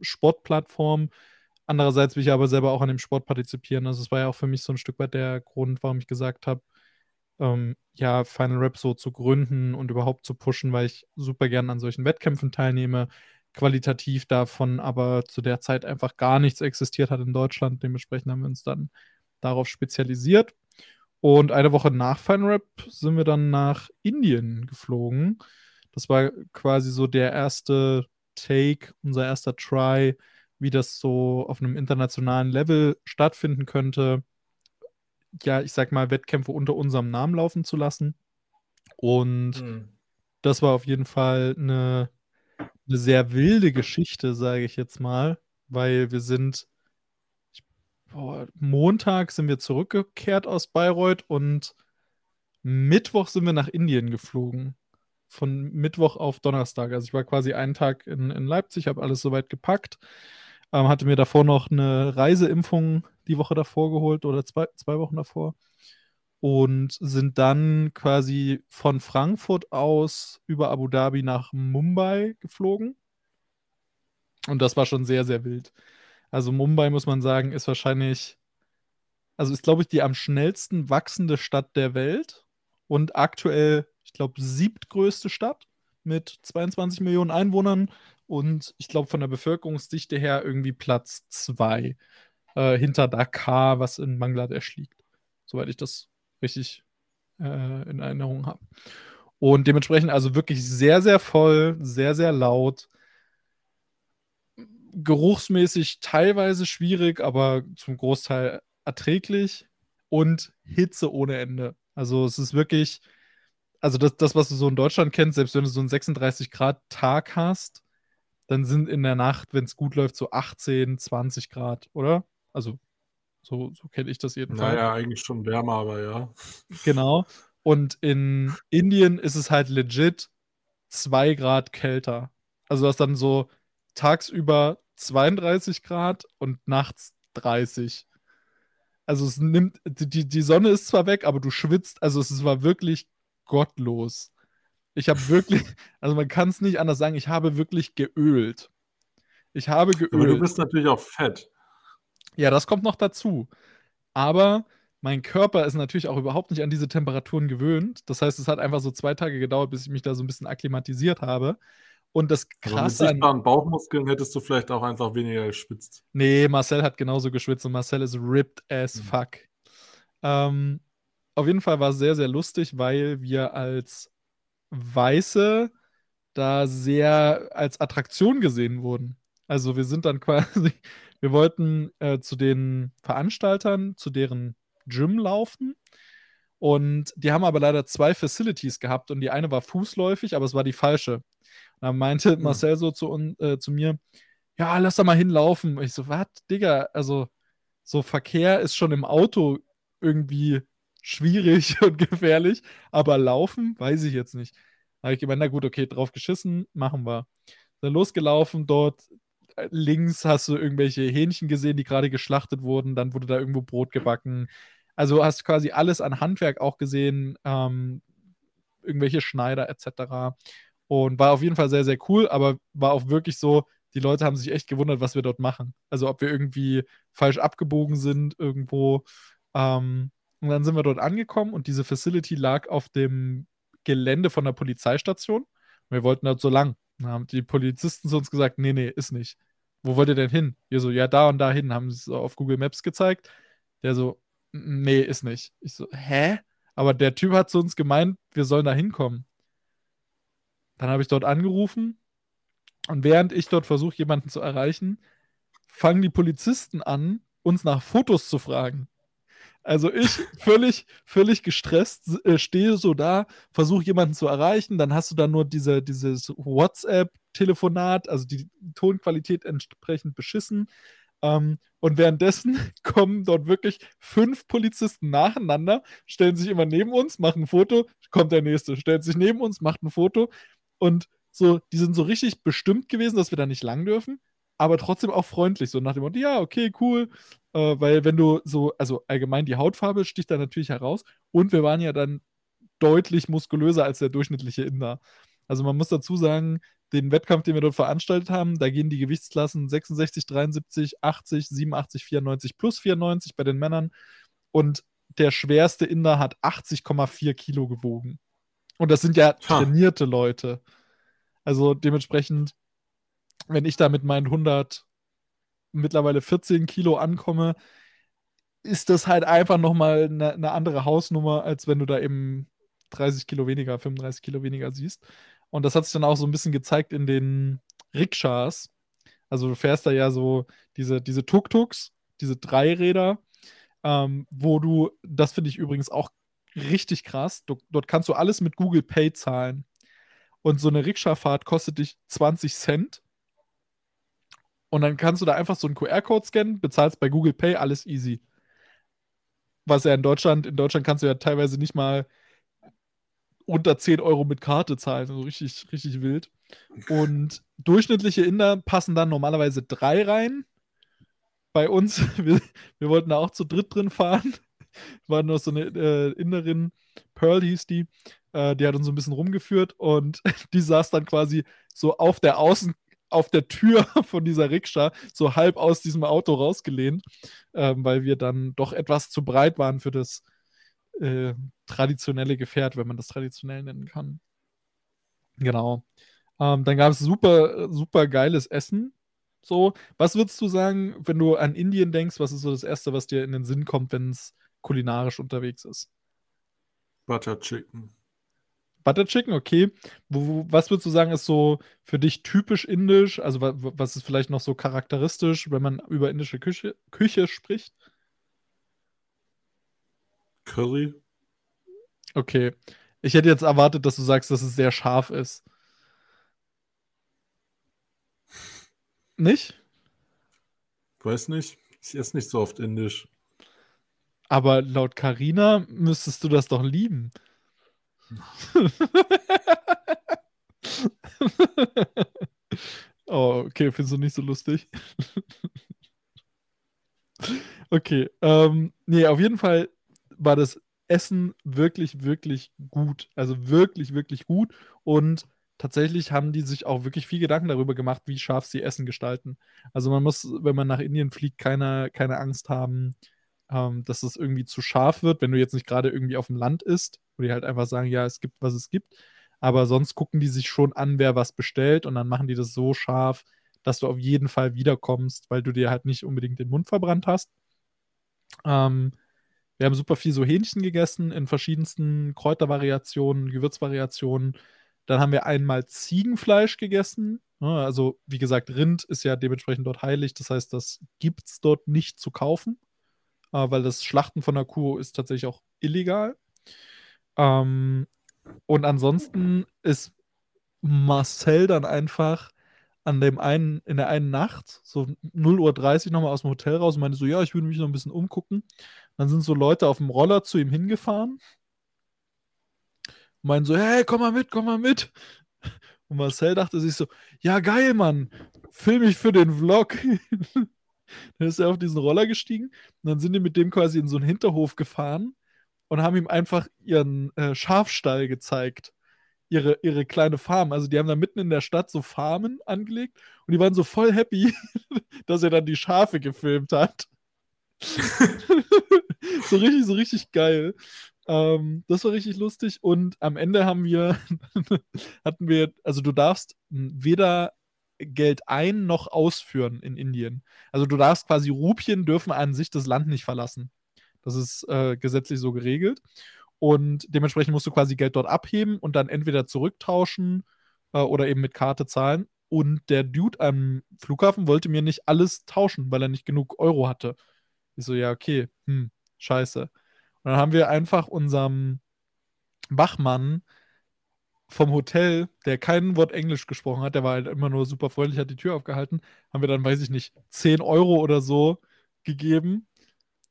Sportplattform. Andererseits will ich aber selber auch an dem Sport partizipieren. Also es war ja auch für mich so ein Stück weit der Grund, warum ich gesagt habe, ähm, ja, Final Rap so zu gründen und überhaupt zu pushen, weil ich super gern an solchen Wettkämpfen teilnehme, qualitativ davon aber zu der Zeit einfach gar nichts existiert hat in Deutschland. Dementsprechend haben wir uns dann darauf spezialisiert. Und eine Woche nach FineRap sind wir dann nach Indien geflogen. Das war quasi so der erste Take, unser erster Try, wie das so auf einem internationalen Level stattfinden könnte. Ja, ich sag mal, Wettkämpfe unter unserem Namen laufen zu lassen. Und mhm. das war auf jeden Fall eine, eine sehr wilde Geschichte, sage ich jetzt mal, weil wir sind boah, Montag sind wir zurückgekehrt aus Bayreuth und Mittwoch sind wir nach Indien geflogen. Von Mittwoch auf Donnerstag. Also ich war quasi einen Tag in, in Leipzig, habe alles soweit gepackt. Ähm, hatte mir davor noch eine Reiseimpfung die Woche davor geholt oder zwei, zwei Wochen davor. Und sind dann quasi von Frankfurt aus über Abu Dhabi nach Mumbai geflogen. Und das war schon sehr, sehr wild. Also Mumbai, muss man sagen, ist wahrscheinlich, also ist, glaube ich, die am schnellsten wachsende Stadt der Welt und aktuell, ich glaube, siebtgrößte Stadt mit 22 Millionen Einwohnern und ich glaube von der Bevölkerungsdichte her irgendwie Platz zwei äh, hinter Dakar, was in Bangladesch liegt, soweit ich das richtig äh, in Erinnerung habe. Und dementsprechend also wirklich sehr, sehr voll, sehr, sehr laut geruchsmäßig teilweise schwierig, aber zum Großteil erträglich und Hitze ohne Ende. Also es ist wirklich, also das, das, was du so in Deutschland kennst, selbst wenn du so einen 36 Grad Tag hast, dann sind in der Nacht, wenn es gut läuft, so 18, 20 Grad, oder? Also so, so kenne ich das jedenfalls. Naja, eigentlich schon wärmer, aber ja. Genau. Und in Indien ist es halt legit 2 Grad kälter. Also du hast dann so tagsüber 32 Grad und nachts 30. Also es nimmt, die, die Sonne ist zwar weg, aber du schwitzt, also es war wirklich gottlos. Ich habe wirklich, (laughs) also man kann es nicht anders sagen, ich habe wirklich geölt. Ich habe geölt. Aber du bist natürlich auch fett. Ja, das kommt noch dazu. Aber mein Körper ist natürlich auch überhaupt nicht an diese Temperaturen gewöhnt. Das heißt, es hat einfach so zwei Tage gedauert, bis ich mich da so ein bisschen akklimatisiert habe. Und das Krasse also mit sichtbaren Bauchmuskeln hättest du vielleicht auch einfach weniger geschwitzt. Nee, Marcel hat genauso geschwitzt und Marcel ist ripped as mhm. fuck. Ähm, auf jeden Fall war es sehr, sehr lustig, weil wir als Weiße da sehr als Attraktion gesehen wurden. Also wir sind dann (laughs) quasi, wir wollten äh, zu den Veranstaltern, zu deren Gym laufen. Und die haben aber leider zwei Facilities gehabt und die eine war fußläufig, aber es war die falsche. Da meinte mhm. Marcel so zu, äh, zu mir, ja, lass da mal hinlaufen. Und ich so, was, Digga, also so Verkehr ist schon im Auto irgendwie schwierig (laughs) und gefährlich, aber laufen, weiß ich jetzt nicht. Da habe ich gemeint, na gut, okay, drauf geschissen, machen wir. Dann losgelaufen dort, links hast du irgendwelche Hähnchen gesehen, die gerade geschlachtet wurden, dann wurde da irgendwo Brot gebacken. Also hast quasi alles an Handwerk auch gesehen, ähm, irgendwelche Schneider etc. Und war auf jeden Fall sehr, sehr cool, aber war auch wirklich so, die Leute haben sich echt gewundert, was wir dort machen. Also ob wir irgendwie falsch abgebogen sind irgendwo. Ähm, und dann sind wir dort angekommen und diese Facility lag auf dem Gelände von der Polizeistation. Wir wollten dort so lang. Dann haben die Polizisten zu uns gesagt, nee, nee, ist nicht. Wo wollt ihr denn hin? Wir so, ja, da und da hin. Haben sie es auf Google Maps gezeigt. Der so, nee, ist nicht. Ich so, hä? Aber der Typ hat zu uns gemeint, wir sollen da hinkommen. Dann habe ich dort angerufen und während ich dort versuche, jemanden zu erreichen, fangen die Polizisten an, uns nach Fotos zu fragen. Also ich (laughs) völlig, völlig gestresst, äh, stehe so da, versuche jemanden zu erreichen, dann hast du dann nur diese, dieses WhatsApp-Telefonat, also die Tonqualität entsprechend beschissen. Ähm, und währenddessen (laughs) kommen dort wirklich fünf Polizisten nacheinander, stellen sich immer neben uns, machen ein Foto, kommt der nächste, stellt sich neben uns, macht ein Foto und so, die sind so richtig bestimmt gewesen, dass wir da nicht lang dürfen, aber trotzdem auch freundlich, so nach dem Motto, ja, okay, cool, äh, weil wenn du so, also allgemein die Hautfarbe sticht da natürlich heraus und wir waren ja dann deutlich muskulöser als der durchschnittliche Inder. Also man muss dazu sagen, den Wettkampf, den wir dort veranstaltet haben, da gehen die Gewichtsklassen 66, 73, 80, 87, 94 plus 94 bei den Männern. Und der schwerste Inder hat 80,4 Kilo gewogen. Und das sind ja trainierte Leute. Also dementsprechend, wenn ich da mit meinen 100, mittlerweile 14 Kilo ankomme, ist das halt einfach nochmal eine, eine andere Hausnummer, als wenn du da eben 30 Kilo weniger, 35 Kilo weniger siehst. Und das hat sich dann auch so ein bisschen gezeigt in den Rikschas. Also du fährst da ja so diese, diese Tuk-Tuks, diese Dreiräder, ähm, wo du, das finde ich übrigens auch richtig krass, du, dort kannst du alles mit Google Pay zahlen. Und so eine Rikscha-Fahrt kostet dich 20 Cent. Und dann kannst du da einfach so einen QR-Code scannen, bezahlst bei Google Pay, alles easy. Was ja in Deutschland, in Deutschland kannst du ja teilweise nicht mal unter 10 Euro mit Karte zahlen. Also richtig, richtig wild. Und durchschnittliche Inder passen dann normalerweise drei rein. Bei uns, (laughs) wir, wir wollten da auch zu dritt drin fahren. War noch so eine äh, Inderin, Pearl hieß die, äh, die hat uns so ein bisschen rumgeführt und (laughs) die saß dann quasi so auf der Außen, auf der Tür (laughs) von dieser Rikscha, so halb aus diesem Auto rausgelehnt, ähm, weil wir dann doch etwas zu breit waren für das äh, traditionelle Gefährt, wenn man das traditionell nennen kann. Genau. Ähm, dann gab es super, super geiles Essen. So, was würdest du sagen, wenn du an Indien denkst, was ist so das Erste, was dir in den Sinn kommt, wenn es kulinarisch unterwegs ist? Butter Chicken. Butter Chicken, okay. Was würdest du sagen, ist so für dich typisch indisch? Also, was ist vielleicht noch so charakteristisch, wenn man über indische Küche, Küche spricht? Curry. Okay. Ich hätte jetzt erwartet, dass du sagst, dass es sehr scharf ist. Nicht? Weiß nicht. Ich esse nicht so oft indisch. Aber laut Karina müsstest du das doch lieben. (laughs) oh, okay, findest du nicht so lustig? (laughs) okay, ähm, nee, auf jeden Fall war das Essen wirklich, wirklich gut. Also wirklich, wirklich gut. Und tatsächlich haben die sich auch wirklich viel Gedanken darüber gemacht, wie scharf sie Essen gestalten. Also man muss, wenn man nach Indien fliegt, keine, keine Angst haben, ähm, dass es irgendwie zu scharf wird, wenn du jetzt nicht gerade irgendwie auf dem Land isst, wo die halt einfach sagen, ja, es gibt, was es gibt. Aber sonst gucken die sich schon an, wer was bestellt und dann machen die das so scharf, dass du auf jeden Fall wiederkommst, weil du dir halt nicht unbedingt den Mund verbrannt hast. Ähm, wir haben super viel so Hähnchen gegessen in verschiedensten Kräutervariationen, Gewürzvariationen. Dann haben wir einmal Ziegenfleisch gegessen. Also, wie gesagt, Rind ist ja dementsprechend dort heilig. Das heißt, das gibt es dort nicht zu kaufen, äh, weil das Schlachten von der Kuh ist tatsächlich auch illegal. Ähm, und ansonsten ist Marcel dann einfach an dem einen, in der einen Nacht, so 0.30 Uhr nochmal aus dem Hotel raus und meinte so, ja, ich würde mich noch ein bisschen umgucken. Dann sind so Leute auf dem Roller zu ihm hingefahren. Und meinen so, hey, komm mal mit, komm mal mit. Und Marcel dachte sich so, ja geil, Mann, film mich für den Vlog. (laughs) dann ist er auf diesen Roller gestiegen und dann sind die mit dem quasi in so einen Hinterhof gefahren und haben ihm einfach ihren äh, Schafstall gezeigt. Ihre, ihre kleine Farm. Also die haben da mitten in der Stadt so Farmen angelegt und die waren so voll happy, (laughs) dass er dann die Schafe gefilmt hat. (laughs) so richtig, so richtig geil. Ähm, das war richtig lustig. Und am Ende haben wir, (laughs) hatten wir, also du darfst weder Geld ein noch ausführen in Indien. Also du darfst quasi Rupien dürfen an sich das Land nicht verlassen. Das ist äh, gesetzlich so geregelt. Und dementsprechend musst du quasi Geld dort abheben und dann entweder zurücktauschen äh, oder eben mit Karte zahlen. Und der Dude am Flughafen wollte mir nicht alles tauschen, weil er nicht genug Euro hatte. Ich so, ja, okay, hm, Scheiße. Und dann haben wir einfach unserem Wachmann vom Hotel, der kein Wort Englisch gesprochen hat, der war halt immer nur super freundlich, hat die Tür aufgehalten, haben wir dann, weiß ich nicht, 10 Euro oder so gegeben.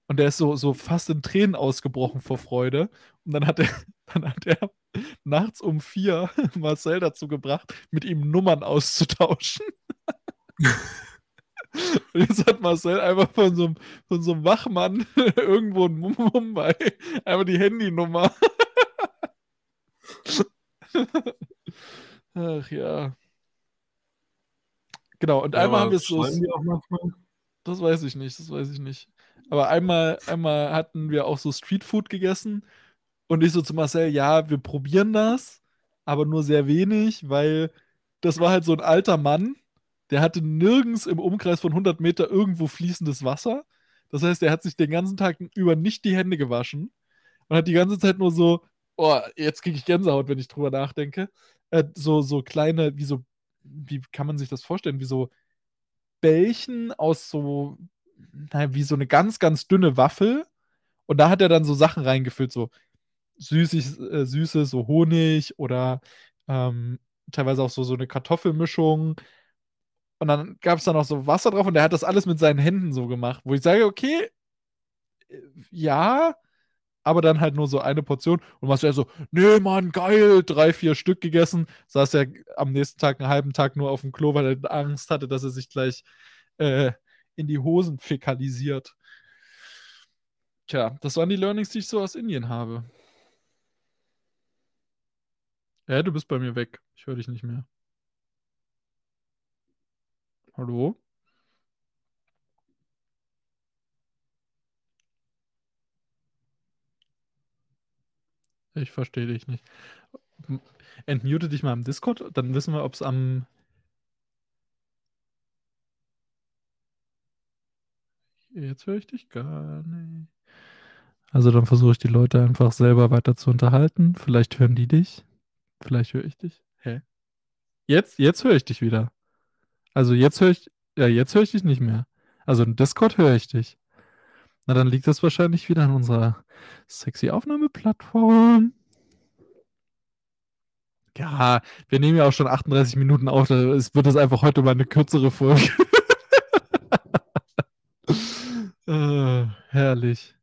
Und der ist so, so fast in Tränen ausgebrochen vor Freude. Und dann hat er, (laughs) dann hat er nachts um vier (laughs) Marcel dazu gebracht, mit ihm Nummern auszutauschen. (laughs) Und jetzt hat Marcel einfach von so einem, von so einem Wachmann irgendwo in Mumbai einfach die Handynummer. Ach ja. Genau, und ja, einmal haben wir es so. Das weiß ich nicht, das weiß ich nicht. Aber einmal, einmal hatten wir auch so Streetfood gegessen und ich so zu Marcel, ja, wir probieren das, aber nur sehr wenig, weil das war halt so ein alter Mann, der hatte nirgends im Umkreis von 100 Meter irgendwo fließendes Wasser. Das heißt, er hat sich den ganzen Tag über nicht die Hände gewaschen und hat die ganze Zeit nur so, oh, jetzt kriege ich Gänsehaut, wenn ich drüber nachdenke. Äh, so, so kleine, wie so, wie kann man sich das vorstellen? Wie so Bällchen aus so, naja, wie so eine ganz, ganz dünne Waffel. Und da hat er dann so Sachen reingefüllt, so süßig, äh, süße, so Honig oder ähm, teilweise auch so, so eine Kartoffelmischung. Und dann gab es da noch so Wasser drauf und der hat das alles mit seinen Händen so gemacht, wo ich sage, okay, äh, ja, aber dann halt nur so eine Portion. Und was ja so, nee, Mann, geil, drei, vier Stück gegessen. Saß er am nächsten Tag, einen halben Tag nur auf dem Klo, weil er Angst hatte, dass er sich gleich äh, in die Hosen fäkalisiert. Tja, das waren die Learnings, die ich so aus Indien habe. Ja, du bist bei mir weg. Ich höre dich nicht mehr. Hallo? Ich verstehe dich nicht. Entmute dich mal im Discord, dann wissen wir, ob es am. Jetzt höre ich dich gar nicht. Also dann versuche ich die Leute einfach selber weiter zu unterhalten. Vielleicht hören die dich. Vielleicht höre ich dich. Hä? Jetzt, jetzt höre ich dich wieder. Also jetzt höre ich, ja, jetzt höre ich dich nicht mehr. Also im Discord höre ich dich. Na, dann liegt das wahrscheinlich wieder an unserer sexy Aufnahmeplattform. Ja, wir nehmen ja auch schon 38 Minuten auf. Es wird das einfach heute mal eine kürzere Folge. Äh, herrlich.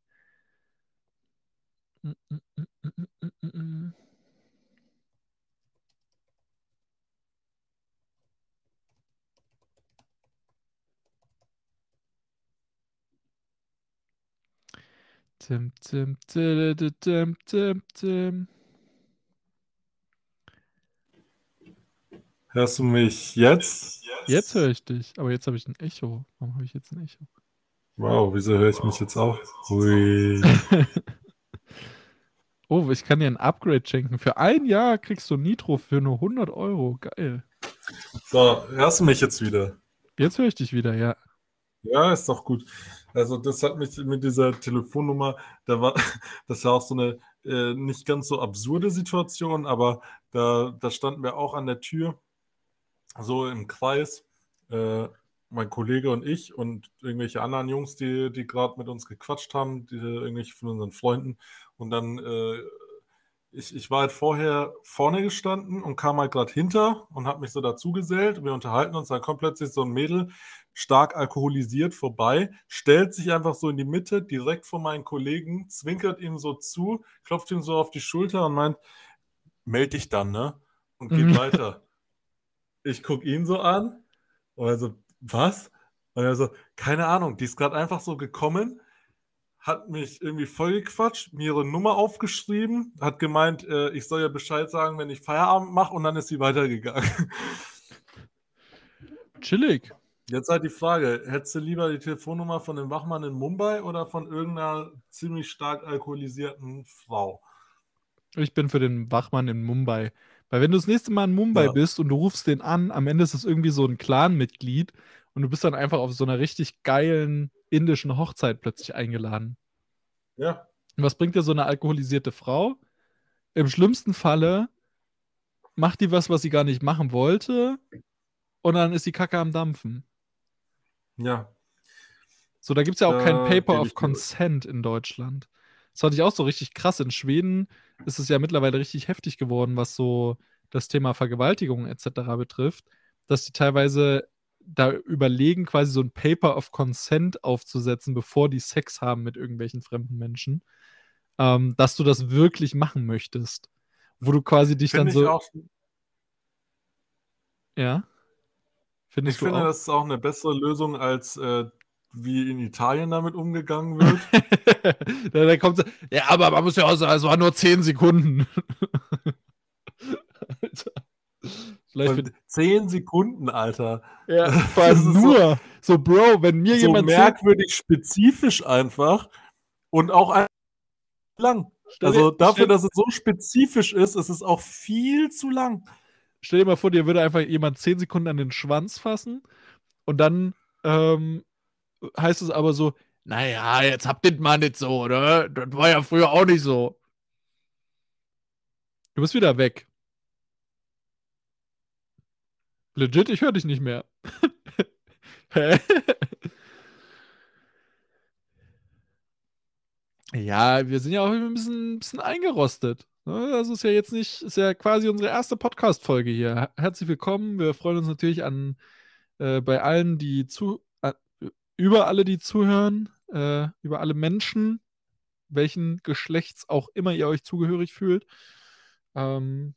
Tim, tim, tim, tim, tim, tim. Hörst du mich jetzt? Jetzt höre ich dich, aber jetzt habe ich ein Echo. Warum habe ich jetzt ein Echo? Wow, wieso höre ich mich jetzt auch? Hui. (laughs) oh, ich kann dir ein Upgrade schenken. Für ein Jahr kriegst du Nitro für nur 100 Euro. Geil. So, hörst du mich jetzt wieder? Jetzt höre ich dich wieder, ja. Ja, ist doch gut. Also das hat mich mit dieser Telefonnummer, da war, (laughs) das war auch so eine äh, nicht ganz so absurde Situation, aber da, da standen wir auch an der Tür, so im Kreis, äh, mein Kollege und ich und irgendwelche anderen Jungs, die, die gerade mit uns gequatscht haben, die, irgendwelche von unseren Freunden. Und dann äh, ich, ich war halt vorher vorne gestanden und kam halt gerade hinter und habe mich so dazu gesellt. Wir unterhalten uns, dann kommt plötzlich so ein Mädel, stark alkoholisiert, vorbei, stellt sich einfach so in die Mitte, direkt vor meinen Kollegen, zwinkert ihm so zu, klopft ihm so auf die Schulter und meint, meld dich dann, ne? Und geht mhm. weiter. Ich gucke ihn so an und er so, was? Und er so, keine Ahnung, die ist gerade einfach so gekommen hat mich irgendwie vollgequatscht, mir ihre Nummer aufgeschrieben, hat gemeint, äh, ich soll ja Bescheid sagen, wenn ich Feierabend mache und dann ist sie weitergegangen. (laughs) Chillig. Jetzt halt die Frage, hättest du lieber die Telefonnummer von dem Wachmann in Mumbai oder von irgendeiner ziemlich stark alkoholisierten Frau? Ich bin für den Wachmann in Mumbai. Weil wenn du das nächste Mal in Mumbai ja. bist und du rufst den an, am Ende ist es irgendwie so ein Clan-Mitglied und du bist dann einfach auf so einer richtig geilen indischen Hochzeit plötzlich eingeladen. Ja. Und was bringt dir so eine alkoholisierte Frau? Im schlimmsten Falle macht die was, was sie gar nicht machen wollte, und dann ist die Kacke am Dampfen. Ja. So, da gibt es ja auch kein Da Paper of. Consent in Deutschland. Das fand ich auch so richtig krass. In Schweden ist es ja mittlerweile richtig heftig geworden, was so das Thema Vergewaltigung etc. betrifft, dass die teilweise da überlegen, quasi so ein Paper of Consent aufzusetzen, bevor die Sex haben mit irgendwelchen fremden Menschen, ähm, dass du das wirklich machen möchtest. Wo du quasi dich dann Finde ich so. auch, Ja. Findest ich finde, auch? das ist auch eine bessere Lösung, als äh, wie in Italien damit umgegangen wird. (laughs) da, da kommt ja, aber man muss ja auch sagen, es waren nur 10 Sekunden. (laughs) Alter. Vielleicht zehn Sekunden, Alter. ja, (laughs) Das ist so- nur. So, Bro, wenn mir So jemand merkwürdig spezifisch einfach und auch ein- lang. Stell Also dir- dafür, dass es so spezifisch ist, ist es auch viel zu lang. Stell dir mal vor, dir würde einfach jemand 10 Sekunden an den Schwanz fassen und dann ähm, heißt es aber so, naja, jetzt habt ihr mal nicht so, oder? Das war ja früher auch nicht so. Du bist wieder weg. Legit, ich höre dich nicht mehr. (laughs) Hä? Ja, wir sind ja auch ein bisschen, ein bisschen eingerostet. Ne? Das ist ja jetzt nicht, ist ja quasi unsere erste Podcast-Folge hier. Her- Herzlich willkommen. Wir freuen uns natürlich an äh, bei allen, die zu, über alle, die zuhören, äh, über alle Menschen, welchen Geschlechts auch immer ihr euch zugehörig fühlt. Ähm,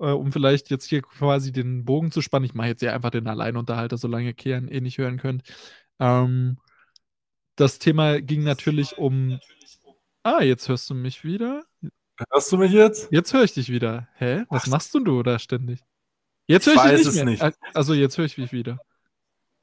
äh, um vielleicht jetzt hier quasi den Bogen zu spannen. Ich mache jetzt hier einfach den Alleinunterhalter, solange ihr Kian eh nicht hören könnt. Ähm, das Thema ging natürlich um. Ah, jetzt hörst du mich wieder. Hörst du mich jetzt? Jetzt höre ich dich wieder. Hä? Was Ach. machst denn du da ständig? Jetzt Ich höre ich, weiß dich es nicht mehr. nicht. Also jetzt höre ich dich wieder.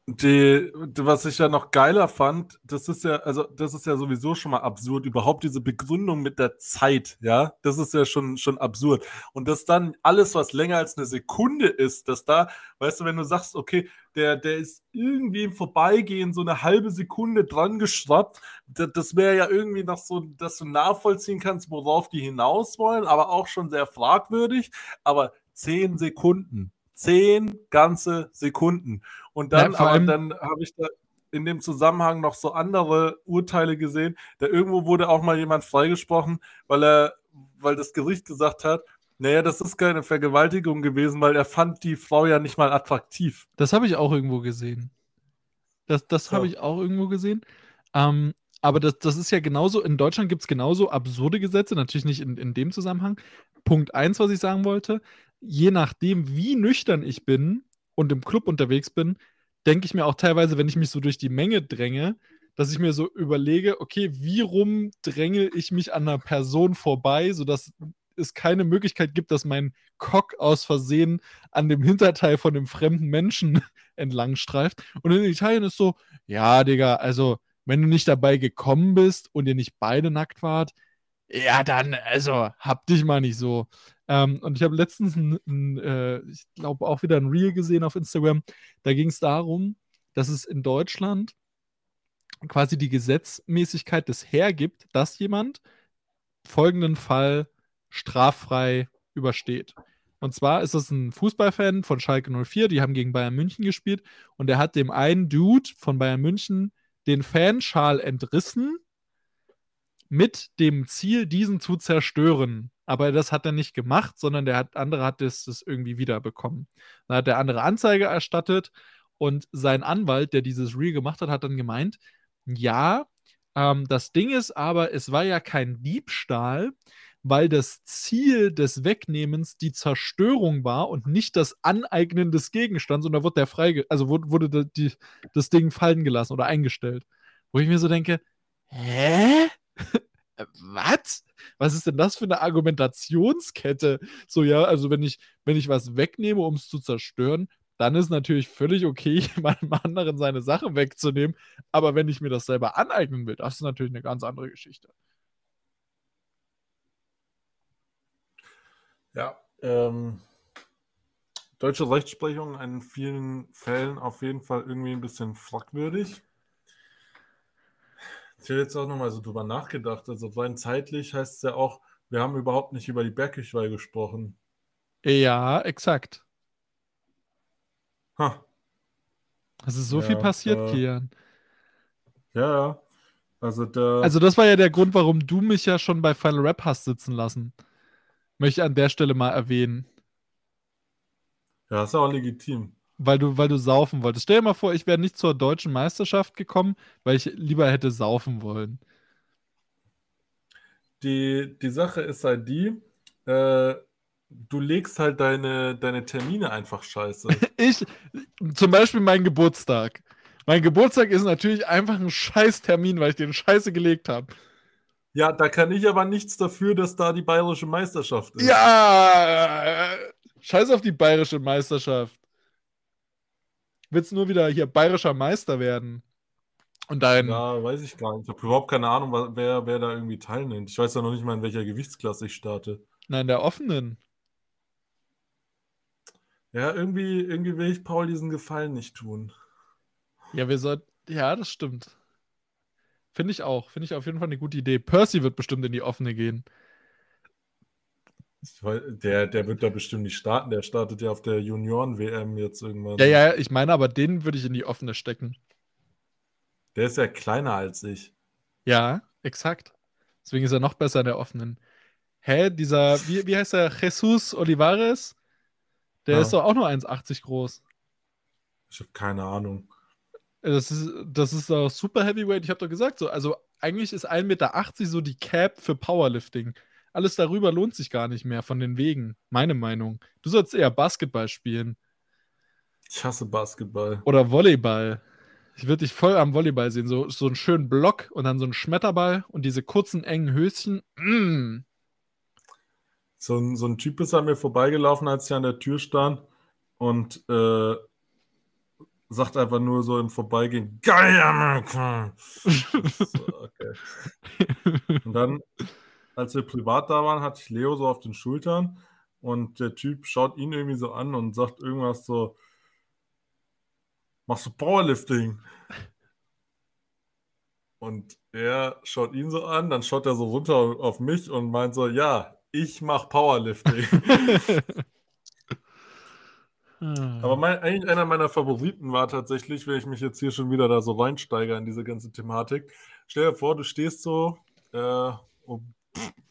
Die, was ich ja noch geiler fand, das ist ja, also das ist ja sowieso schon mal absurd, überhaupt diese Begründung mit der Zeit, ja, das ist ja schon, schon absurd. Und dass dann alles, was länger als eine Sekunde ist, dass da, weißt du, wenn du sagst, okay, der, der ist irgendwie im Vorbeigehen so eine halbe Sekunde dran geschraubt, das, das wäre ja irgendwie noch so, dass du nachvollziehen kannst, worauf die hinaus wollen, aber auch schon sehr fragwürdig. Aber zehn Sekunden, zehn ganze Sekunden. Und dann, Ja, aber dann habe ich da in dem Zusammenhang noch so andere Urteile gesehen. Da irgendwo wurde auch mal jemand freigesprochen, weil er, weil das Gericht gesagt hat, naja, das ist keine Vergewaltigung gewesen, weil er fand die Frau ja nicht mal attraktiv. Das habe ich auch irgendwo gesehen. Das, das habe Ja. ich auch irgendwo gesehen. Ähm, aber das, das ist ja genauso, in Deutschland gibt es genauso absurde Gesetze, natürlich nicht in, in dem Zusammenhang. Punkt eins, was ich sagen wollte, je nachdem, wie nüchtern ich bin und im Club unterwegs bin, denke ich mir auch teilweise, wenn ich mich so durch die Menge dränge, dass ich mir so überlege, okay, wie rum dränge ich mich an einer Person vorbei, sodass es keine Möglichkeit gibt, dass mein Cock aus Versehen an dem Hinterteil von dem fremden Menschen (laughs) entlang streift. Und in Italien ist so, ja, Digga, also wenn du nicht dabei gekommen bist und ihr nicht beide nackt wart, ja, dann, also, hab dich mal nicht so. Ähm, und ich habe letztens, ein, ein, äh, ich glaube, auch wieder ein Reel gesehen auf Instagram. Da ging es darum, dass es in Deutschland quasi die Gesetzmäßigkeit des hergibt, dass jemand folgenden Fall straffrei übersteht. Und zwar ist es ein Fußballfan von Schalke 04, die haben gegen Bayern München gespielt und er hat dem einen Dude von Bayern München den Fanschal entrissen mit dem Ziel, diesen zu zerstören. Aber das hat er nicht gemacht, sondern der hat, andere hat das, das irgendwie wiederbekommen. Dann hat der andere Anzeige erstattet und sein Anwalt, der dieses Reel gemacht hat, hat dann gemeint, ja, ähm, das Ding ist aber, es war ja kein Diebstahl, weil das Ziel des Wegnehmens die Zerstörung war und nicht das Aneignen des Gegenstands. Und da wurde der freige, also wurde, wurde die, das Ding fallen gelassen oder eingestellt. Wo ich mir so denke, hä? Was? Was ist denn das für eine Argumentationskette? So, ja, also wenn ich, wenn ich was wegnehme, um es zu zerstören, dann ist natürlich völlig okay, (laughs) jemandem anderen seine Sache wegzunehmen. Aber wenn ich mir das selber aneignen will, das ist natürlich eine ganz andere Geschichte. Ja, ähm, deutsche Rechtsprechung in vielen Fällen auf jeden Fall irgendwie ein bisschen fragwürdig. Ich habe jetzt auch nochmal so drüber nachgedacht. Also rein zeitlich heißt es ja auch, wir haben überhaupt nicht über die Bergkirchweih gesprochen. Ja, exakt. Ha. Es ist so Ja, viel passiert, äh, Kian. Ja, ja. Also, der, Also, das war ja der Grund, warum du mich ja schon bei Final Rap hast sitzen lassen. Möchte ich an der Stelle mal erwähnen. ja, ist auch legitim. Weil du, weil du saufen wolltest. Stell dir mal vor, ich wäre nicht zur deutschen Meisterschaft gekommen, weil ich lieber hätte saufen wollen. Die, die Sache ist halt die, äh, du legst halt deine, deine Termine einfach scheiße. (laughs) Ich, zum Beispiel mein Geburtstag. Mein Geburtstag ist natürlich einfach ein Scheißtermin, weil ich den Scheiße gelegt habe. ja, da kann ich aber nichts dafür, dass da die bayerische Meisterschaft ist. Ja! Scheiß auf die bayerische Meisterschaft. Willst nur wieder hier bayerischer Meister werden? Und dein. Ja, weiß ich gar nicht. Ich habe überhaupt keine Ahnung, wer, wer da irgendwie teilnimmt. Ich weiß ja noch nicht mal, in welcher Gewichtsklasse ich starte. Nein, der offenen. Ja, irgendwie, irgendwie will ich Paul diesen Gefallen nicht tun. Ja, wir sollten. Ja, das stimmt. Finde ich auch. Finde ich auf jeden Fall eine gute Idee. Percy wird bestimmt in die offene gehen. Der, der wird da bestimmt nicht starten. Der startet ja auf der Junioren-WM jetzt irgendwann. Ja, ja, ich meine, aber den würde ich in die offene stecken. Der ist ja kleiner als ich. Ja, exakt. Deswegen ist er noch besser in der offenen. Hä, dieser, wie, wie heißt der? Jesus Olivares? Der Ja. ist doch auch nur 1,80 groß. Ich habe keine Ahnung. Das ist, das ist doch super Heavyweight. Ich habe doch gesagt, so, also eigentlich ist 1,80 Meter so die Cap für Powerlifting. Alles darüber lohnt sich gar nicht mehr von den Wegen. Meine Meinung. Du sollst eher Basketball spielen Ich hasse Basketball. oder Volleyball. Ich würde dich voll am Volleyball sehen. So, so einen schönen Block und dann so einen Schmetterball und diese kurzen, engen Höschen. Mm. So ein, so ein Typ ist an mir vorbeigelaufen, als ich an der Tür stand und äh, sagt einfach nur so im Vorbeigehen, geil, Amerika! (laughs) so, okay. Und dann, als wir privat da waren, hatte ich Leo so auf den Schultern und der Typ schaut ihn irgendwie so an und sagt irgendwas so, machst du Powerlifting? Und er schaut ihn so an, dann schaut er so runter auf mich und meint so, ja, ich mach Powerlifting. (laughs) (laughs) Aber mein, eigentlich einer meiner Favoriten war tatsächlich, wenn ich mich jetzt hier schon wieder da so reinsteige in diese ganze Thematik. Stell dir vor, du stehst so äh, um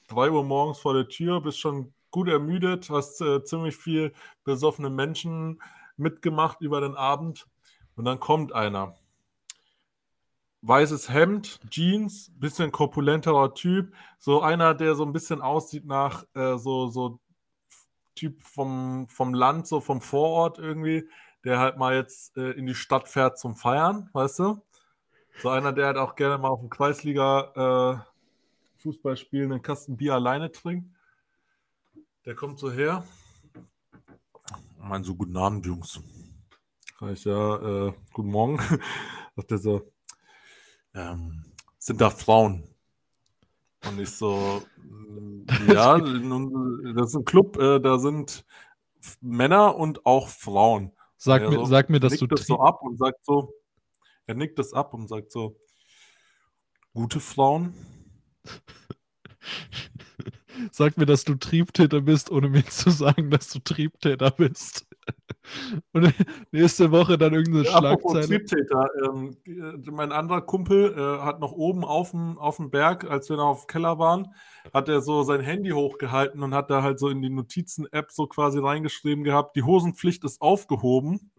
3 Uhr morgens vor der Tür, bist schon gut ermüdet, hast äh, ziemlich viel besoffene Menschen mitgemacht über den Abend und dann kommt einer. Weißes Hemd, Jeans, bisschen korpulenterer Typ, so einer, der so ein bisschen aussieht nach äh, so, so Typ vom, vom Land, so vom Vorort irgendwie, der halt mal jetzt äh, in die Stadt fährt zum Feiern, weißt du? So einer, der halt auch gerne mal auf dem Kreisliga äh, Fußball spielen, einen Kasten Bier alleine trinkt. Der kommt so her. Mein so, guten Abend, Jungs. Sag ich, ja, äh, guten Morgen. (laughs) Sagt er so, ähm, sind da Frauen? Und ich so, mm, ja, (laughs) das ist ein Club, äh, da sind Männer und auch Frauen. Sag, mir, so sag mir, dass du das so ab und sagt so, er nickt das ab und sagt so, gute Frauen? (laughs) Sag mir, dass du Triebtäter bist, ohne mir zu sagen, dass du Triebtäter bist. (laughs) Und nächste Woche dann irgendeine Apropos Schlagzeile. Triebtäter, ähm, äh, mein anderer Kumpel äh, hat noch oben auf dem, auf dem Berg, als wir noch auf dem Keller waren, hat er so sein Handy hochgehalten und hat da halt so in die Notizen-App so quasi reingeschrieben gehabt, die Hosenpflicht ist aufgehoben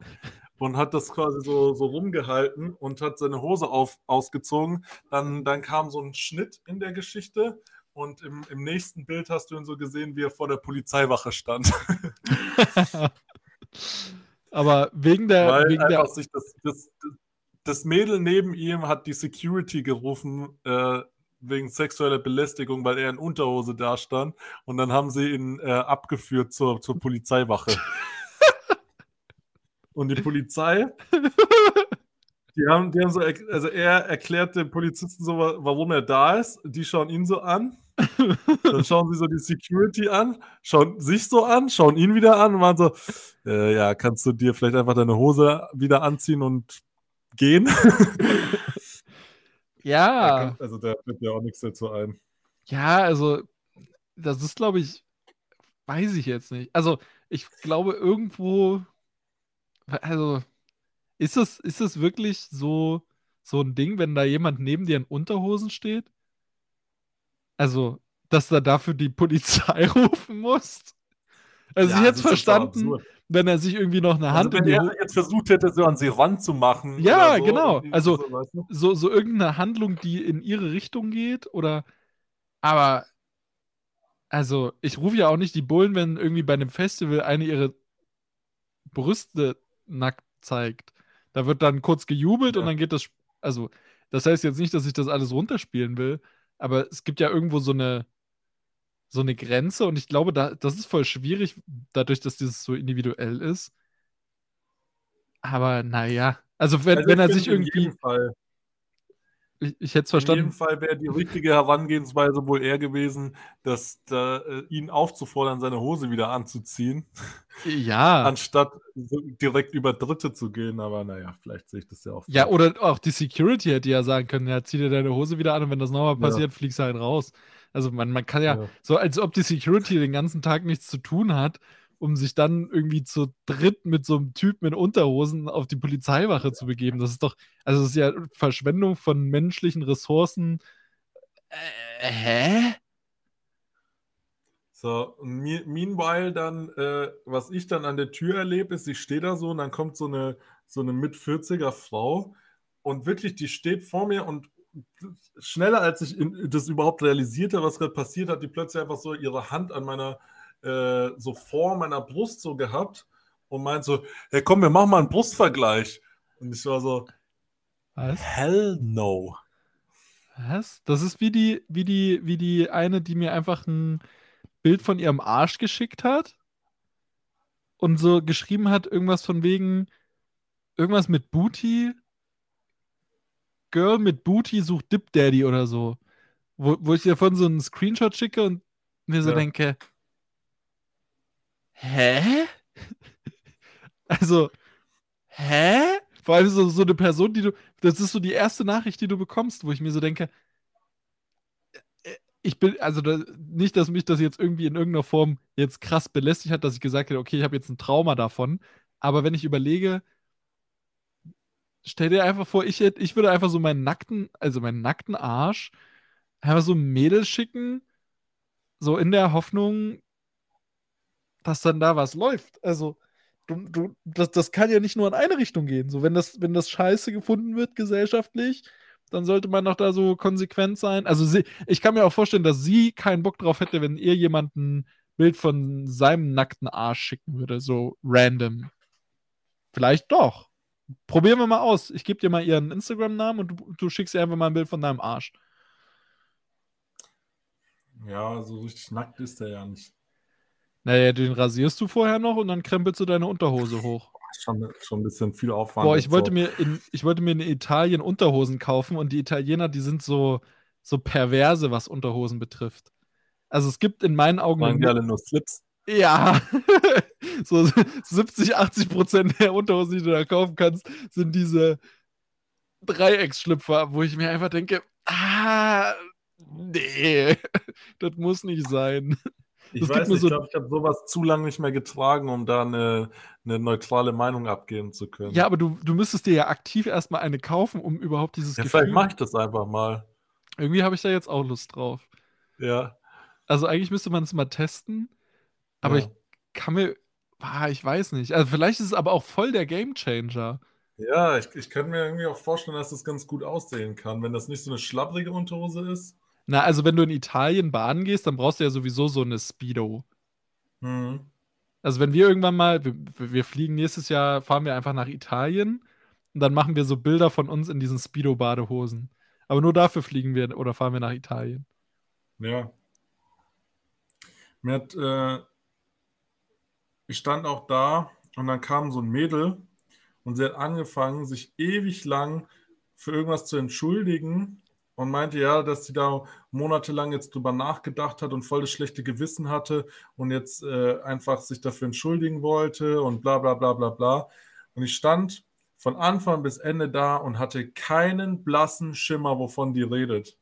und hat das quasi so, so rumgehalten und hat seine Hose auf, ausgezogen. Dann, dann kam so ein Schnitt in der Geschichte und im, im nächsten Bild hast du ihn so gesehen, wie er vor der Polizeiwache stand. (laughs) Aber wegen der, Weil wegen einfach der sich das, das, das Mädel neben ihm hat die Security gerufen äh, wegen sexueller Belästigung, weil er in Unterhose da stand. Und dann haben sie ihn äh, abgeführt zur, zur Polizeiwache. (laughs) Und die Polizei, (laughs) die haben, die haben so, also er erklärt dem Polizisten so, wa- warum er da ist. Die schauen ihn so an. Dann schauen sie so die Security an, schauen sich so an, schauen ihn wieder an und waren so, äh, ja, kannst du dir vielleicht einfach deine Hose wieder anziehen und gehen? (laughs) ja, Also da fällt mir auch nichts dazu ein. ja, also das ist, glaube ich, weiß ich jetzt nicht. Also ich glaube irgendwo, also ist es, ist es wirklich so, so ein Ding, wenn da jemand neben dir in Unterhosen steht? Also, dass du dafür die Polizei (laughs) rufen musst? Also, Ja, ich hätte doch verstanden, wenn er sich irgendwie noch eine Also, Hand in wenn er jetzt versucht hätte, so an sie ranzumachen. Ja, so, genau. Also- so, weißt du? so, so irgendeine Handlung, die in ihre Richtung geht oder aber also ich rufe ja auch nicht die Bullen, wenn irgendwie bei einem Festival eine ihre Brüste nackt zeigt. Da wird dann kurz gejubelt und Ja. dann geht das also das heißt jetzt nicht, dass ich das alles runterspielen will, aber es gibt ja irgendwo so eine so eine Grenze und ich glaube, da, das ist voll schwierig, dadurch, dass dieses so individuell ist. Aber naja, also wenn, Also wenn er sich irgendwie, Fall, ich, ich hätte es in jedem verstanden, Fall wäre die richtige Herangehensweise wohl eher gewesen, dass da, äh, ihn aufzufordern, seine Hose wieder anzuziehen, ja. anstatt direkt über Dritte zu gehen. Aber naja, vielleicht sehe ich das ja auch. Ja, oder auch die Security hätte ja sagen können, ja, zieh dir deine Hose wieder an und wenn das nochmal Ja. passiert, fliegst du halt raus. Also man, man kann ja, Ja. so als ob die Security den ganzen Tag nichts zu tun hat, um sich dann irgendwie zu dritt mit so einem Typen in Unterhosen auf die Polizeiwache zu begeben. Das ist doch, also das ist ja Verschwendung von menschlichen Ressourcen. Äh, hä? So, und me- meanwhile dann, äh, was ich dann an der Tür erlebe, ist, ich stehe da so und dann kommt so eine, so eine Mit-40er Frau und wirklich, die steht vor mir und schneller als ich das überhaupt realisierte, was gerade passiert, hat die plötzlich einfach so ihre Hand an meiner, äh, so vor meiner Brust so gehabt und meint so, hey komm, wir machen mal einen Brustvergleich. Und ich war so, Was? hell no. Was? Das ist wie die, wie die, wie die eine, die mir einfach ein Bild von ihrem Arsch geschickt hat und so geschrieben hat, irgendwas von wegen, irgendwas mit Booty. Girl mit Booty sucht Dip Daddy oder so. Wo, wo ich davon so einen Screenshot schicke und mir so Ja. denke, hä? (laughs) Also, hä? Vor allem so, so eine Person, die du, das ist so die erste Nachricht, die du bekommst, wo ich mir so denke, äh, ich bin, also da, nicht, dass mich das jetzt irgendwie in irgendeiner Form jetzt krass belästigt hat, dass ich gesagt hätte, okay, ich habe jetzt ein Trauma davon. Aber wenn ich überlege, stell dir einfach vor, ich, hätte, ich würde einfach so meinen nackten, also meinen nackten Arsch, einfach so ein Mädel schicken, so in der Hoffnung, dass dann da was läuft. Also, du, du, das, das kann ja nicht nur in eine Richtung gehen. So, wenn das, wenn das scheiße gefunden wird gesellschaftlich, dann sollte man doch da so konsequent sein. Also, sie, ich kann mir auch vorstellen, dass sie keinen Bock drauf hätte, wenn ihr jemand ein Bild von seinem nackten Arsch schicken würde, so random. Vielleicht doch. Probieren wir mal aus. Ich gebe dir mal ihren Instagram-Namen und du, du schickst ihr einfach mal ein Bild von deinem Arsch. Ja, so richtig nackt ist er ja nicht. Naja, den rasierst du vorher noch und dann krempelst du deine Unterhose hoch. Schon, schon ein bisschen viel Aufwand. Boah, ich wollte so. mir in, ich wollte mir in Italien Unterhosen kaufen und die Italiener, die sind so, so perverse, was Unterhosen betrifft. Also es gibt in meinen Augen Tragen die alle nur Slips. ja, (laughs) so 70, 80 Prozent der Unterhosen, die du da kaufen kannst, sind diese Dreiecksschlüpfer, wo ich mir einfach denke, ah, nee, (laughs) das muss nicht sein. Ich gibt weiß nicht, so- ich glaube, ich habe sowas zu lange nicht mehr getragen, um da eine, eine neutrale Meinung abgeben zu können. Ja, aber du, du müsstest dir ja aktiv erstmal eine kaufen, um überhaupt dieses Ja, Gefühl. vielleicht mache ich das einfach mal. Irgendwie habe ich da jetzt auch Lust drauf. Ja. Also eigentlich müsste man es mal testen, aber ja. ich kann mir, ah, ich weiß nicht. Also vielleicht ist es aber auch voll der Gamechanger. Ja, ich, ich könnte mir irgendwie auch vorstellen, dass das ganz gut aussehen kann, wenn das nicht so eine schlapprige Unterhose ist. Na, also wenn du in Italien baden gehst, dann brauchst du ja sowieso so eine Speedo. Mhm. Also wenn wir irgendwann mal, wir, wir fliegen nächstes Jahr, fahren wir einfach nach Italien und dann machen wir so Bilder von uns in diesen Speedo-Badehosen. Aber nur dafür fliegen wir oder fahren wir nach Italien. Ja. Mir hat, äh, ich stand auch da und dann kam so ein Mädel und sie hat angefangen, sich ewig lang für irgendwas zu entschuldigen und meinte ja, dass sie da monatelang jetzt drüber nachgedacht hat und voll das schlechte Gewissen hatte und jetzt äh, einfach sich dafür entschuldigen wollte und bla bla bla bla bla. Und ich stand von Anfang bis Ende da und hatte keinen blassen Schimmer, wovon die redet.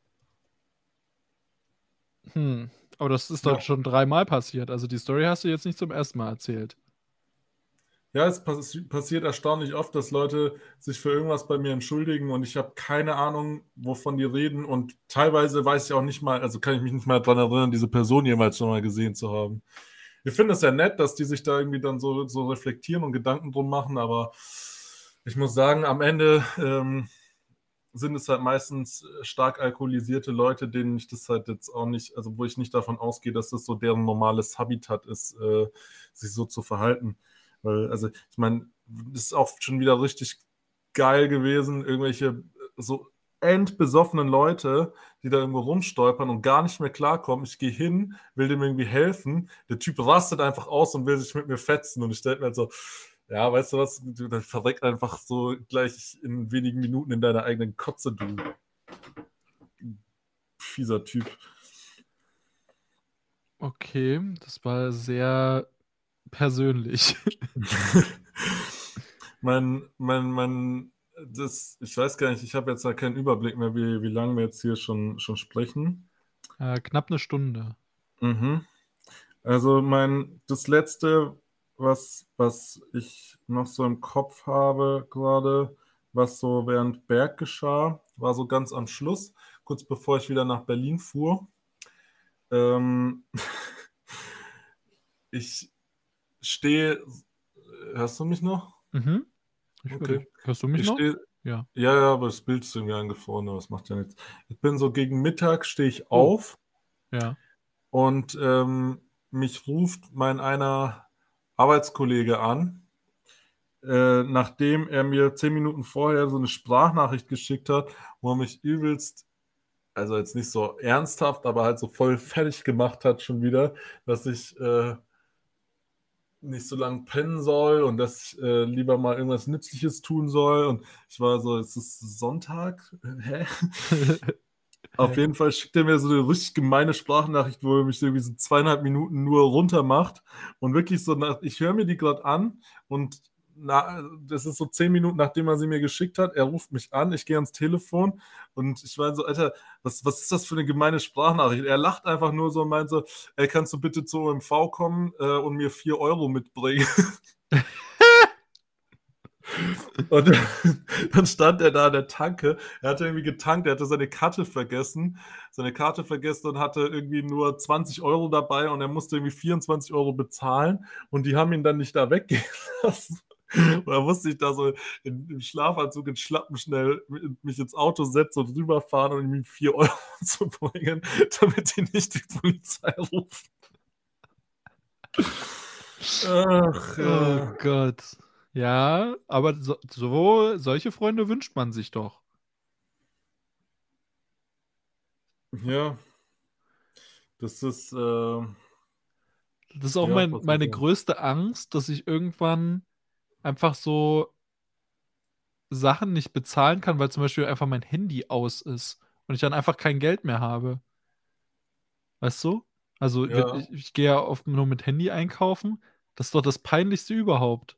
Hm. Aber das ist doch Ja. schon dreimal passiert. Also die Story hast du jetzt nicht zum ersten Mal erzählt. Ja, es passiert erstaunlich oft, dass Leute sich für irgendwas bei mir entschuldigen und ich habe keine Ahnung, wovon die reden und teilweise weiß ich auch nicht mal, also kann ich mich nicht mal daran erinnern, diese Person jemals schon mal gesehen zu haben. Ich finde es ja nett, dass die sich da irgendwie dann so, so reflektieren und Gedanken drum machen, aber ich muss sagen, am Ende ähm, sind es halt meistens stark alkoholisierte Leute, denen ich das halt jetzt auch nicht, also wo ich nicht davon ausgehe, dass das so deren normales Habitat ist, äh, sich so zu verhalten. Weil, also, ich meine, ist auch schon wieder richtig geil gewesen, irgendwelche so endbesoffenen Leute, die da irgendwo rumstolpern und gar nicht mehr klarkommen. Ich gehe hin, will dem irgendwie helfen. Der Typ rastet einfach aus und will sich mit mir fetzen. Und ich stelle mir halt so, ja, weißt du was, du dann verreckt einfach so gleich in wenigen Minuten in deiner eigenen Kotze, du fieser Typ. Okay, das war sehr persönlich. (laughs) mein, mein, mein, das, ich weiß gar nicht, ich habe jetzt da keinen Überblick mehr, wie, wie lange wir jetzt hier schon, schon sprechen. Äh, knapp eine Stunde. Mhm. Also mein, das letzte, was, was ich noch so im Kopf habe gerade, was so während Berg geschah, war so ganz am Schluss, kurz bevor ich wieder nach Berlin fuhr. Ähm, (laughs) ich stehe. Hörst du mich noch? Mhm. okay. Hörst du mich ich noch? Steh, ja. ja, ja, aber das Bild ist irgendwie angefroren, aber das macht ja nichts. Ich bin so gegen Mittag, stehe ich oh. auf. Ja. Und ähm, mich ruft mein einer Arbeitskollege an, äh, nachdem er mir zehn Minuten vorher so eine Sprachnachricht geschickt hat, wo er mich übelst, also jetzt nicht so ernsthaft, aber halt so voll fertig gemacht hat schon wieder, dass ich äh, nicht so lange pennen soll und dass ich äh, lieber mal irgendwas Nützliches tun soll. Und ich war so, es ist Sonntag? Hä? (laughs) Auf jeden Fall schickt er mir so eine richtig gemeine Sprachnachricht, wo er mich irgendwie so zweieinhalb Minuten nur runter macht. Und wirklich so, nach, ich höre mir die gerade an und na, das ist so zehn Minuten, nachdem er sie mir geschickt hat. Er ruft mich an, ich gehe ans Telefon und ich meine so, Alter, was, was ist das für eine gemeine Sprachnachricht? Er lacht einfach nur so und meint so, ey, kannst du bitte zu OMV kommen äh, und mir vier Euro mitbringen? (laughs) Und dann stand er da an der Tanke. Er hatte irgendwie getankt, er hatte seine Karte vergessen, seine Karte vergessen und hatte irgendwie nur 20 Euro dabei und er musste irgendwie 24 Euro bezahlen und die haben ihn dann nicht da weggehen (laughs) lassen. Und da musste ich da so in, im Schlafanzug in Schlappen schnell mich ins Auto setzen und rüberfahren und ihm 4 Euro (laughs) zu bringen, damit die nicht die Polizei rufen. Ach, ja. Oh Gott. Ja, aber so, so, solche Freunde wünscht man sich doch. Ja. Das ist. Äh, das ist auch ja, mein, meine größte Angst, dass ich irgendwann einfach so Sachen nicht bezahlen kann, weil zum Beispiel einfach mein Handy aus ist und ich dann einfach kein Geld mehr habe. Weißt du? Also ja. ich, ich gehe ja oft nur mit Handy einkaufen. Das ist doch das Peinlichste überhaupt.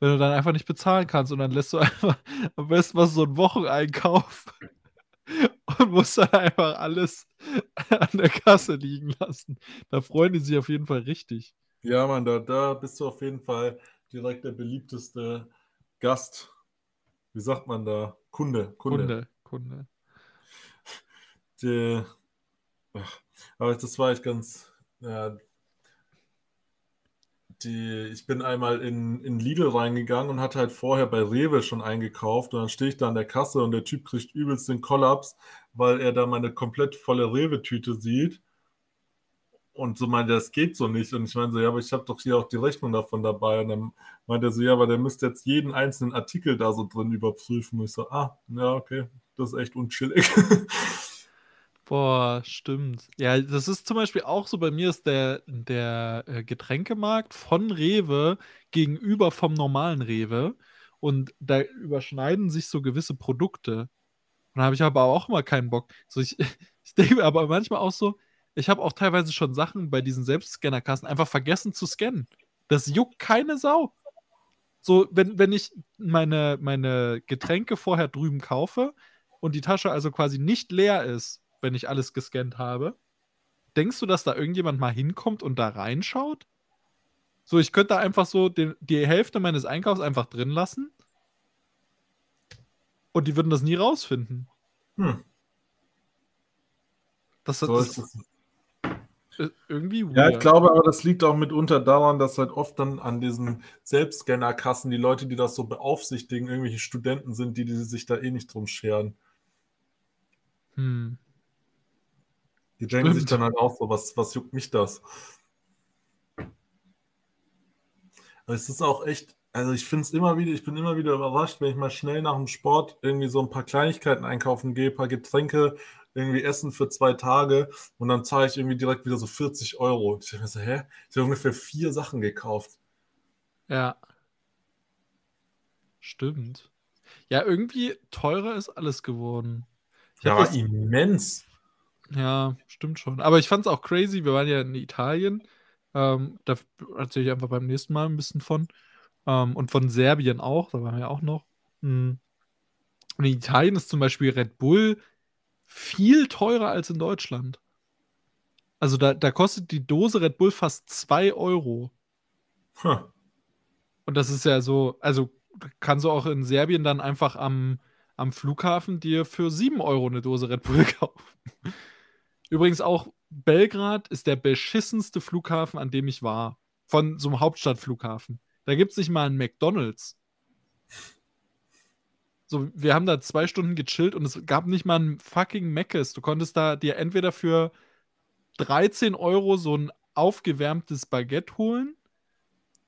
Wenn du dann einfach nicht bezahlen kannst und dann lässt du (laughs) einfach am besten mal so einen Wocheneinkauf (laughs) und musst dann einfach alles (laughs) an der Kasse liegen lassen. Da freuen die sich auf jeden Fall richtig. Ja, Mann, da, da bist du auf jeden Fall direkt der beliebteste Gast. Wie sagt man da? Kunde. Kunde. Kunde. Kunde. Die, ach, aber das war echt ganz. Ja, die, ich bin einmal in, in Lidl reingegangen und hatte halt vorher bei Rewe schon eingekauft und dann stehe ich da an der Kasse und der Typ kriegt übelst den Kollaps, weil er da meine komplett volle Rewe-Tüte sieht und so meinte, das geht so nicht. Und ich meine so, ja, aber ich habe doch hier auch die Rechnung davon dabei. Und dann meinte er so, ja, aber der müsste jetzt jeden einzelnen Artikel da so drin überprüfen. Und ich so, ah, ja, okay, das ist echt unchillig. (laughs) Boah, stimmt. Ja, das ist zum Beispiel auch so, bei mir ist der, der äh, Getränkemarkt von Rewe gegenüber vom normalen Rewe. Und da überschneiden sich so gewisse Produkte. Und da habe ich aber auch immer keinen Bock. So, ich, (laughs) ich denke aber manchmal auch so, ich habe auch teilweise schon Sachen bei diesen Selbstscannerkassen einfach vergessen zu scannen. Das juckt keine Sau. So, wenn, wenn ich meine, meine Getränke vorher drüben kaufe und die Tasche also quasi nicht leer ist, wenn ich alles gescannt habe, denkst du, dass da irgendjemand mal hinkommt und da reinschaut? So, ich könnte da einfach so den, die Hälfte meines Einkaufs einfach drin lassen. Und die würden das nie rausfinden. Hm. Das, So das ist irgendwie weird. Ja, ich glaube aber, das liegt auch mitunter daran, dass halt oft dann an diesen Selbstscannerkassen die Leute, die das so beaufsichtigen, irgendwelche Studenten sind, die, die sich da eh nicht drum scheren. Hm. Die denken sich dann halt auch so, was, was juckt mich das? Aber es ist auch echt, also ich finde es immer wieder, ich bin immer wieder überrascht, wenn ich mal schnell nach dem Sport irgendwie so ein paar Kleinigkeiten einkaufen gehe, ein paar Getränke, irgendwie Essen für zwei Tage und dann zahle ich irgendwie direkt wieder so 40 Euro. Und ich denke mir so, hä? Ich habe ungefähr vier Sachen gekauft. Ja. Stimmt. Ja, irgendwie teurer ist alles geworden. Ich Ja, das- immens. Ja, stimmt schon. Aber ich fand es auch crazy. Wir waren ja in Italien. Ähm, da erzähle ich einfach beim nächsten Mal ein bisschen von. Ähm, und von Serbien auch. Da waren wir auch noch. Mhm. Und in Italien ist zum Beispiel Red Bull viel teurer als in Deutschland. Also da, da kostet die Dose Red Bull fast 2 Euro. Hm. Und das ist ja so, also kannst du auch in Serbien dann einfach am, am Flughafen dir für 7 Euro eine Dose Red Bull (laughs) kaufen. Übrigens auch Belgrad ist der beschissenste Flughafen, an dem ich war. Von so einem Hauptstadtflughafen. Da gibt es nicht mal einen McDonalds. So, wir haben da zwei Stunden gechillt und es gab nicht mal einen fucking Mc's. Du konntest da dir entweder für 13 Euro so ein aufgewärmtes Baguette holen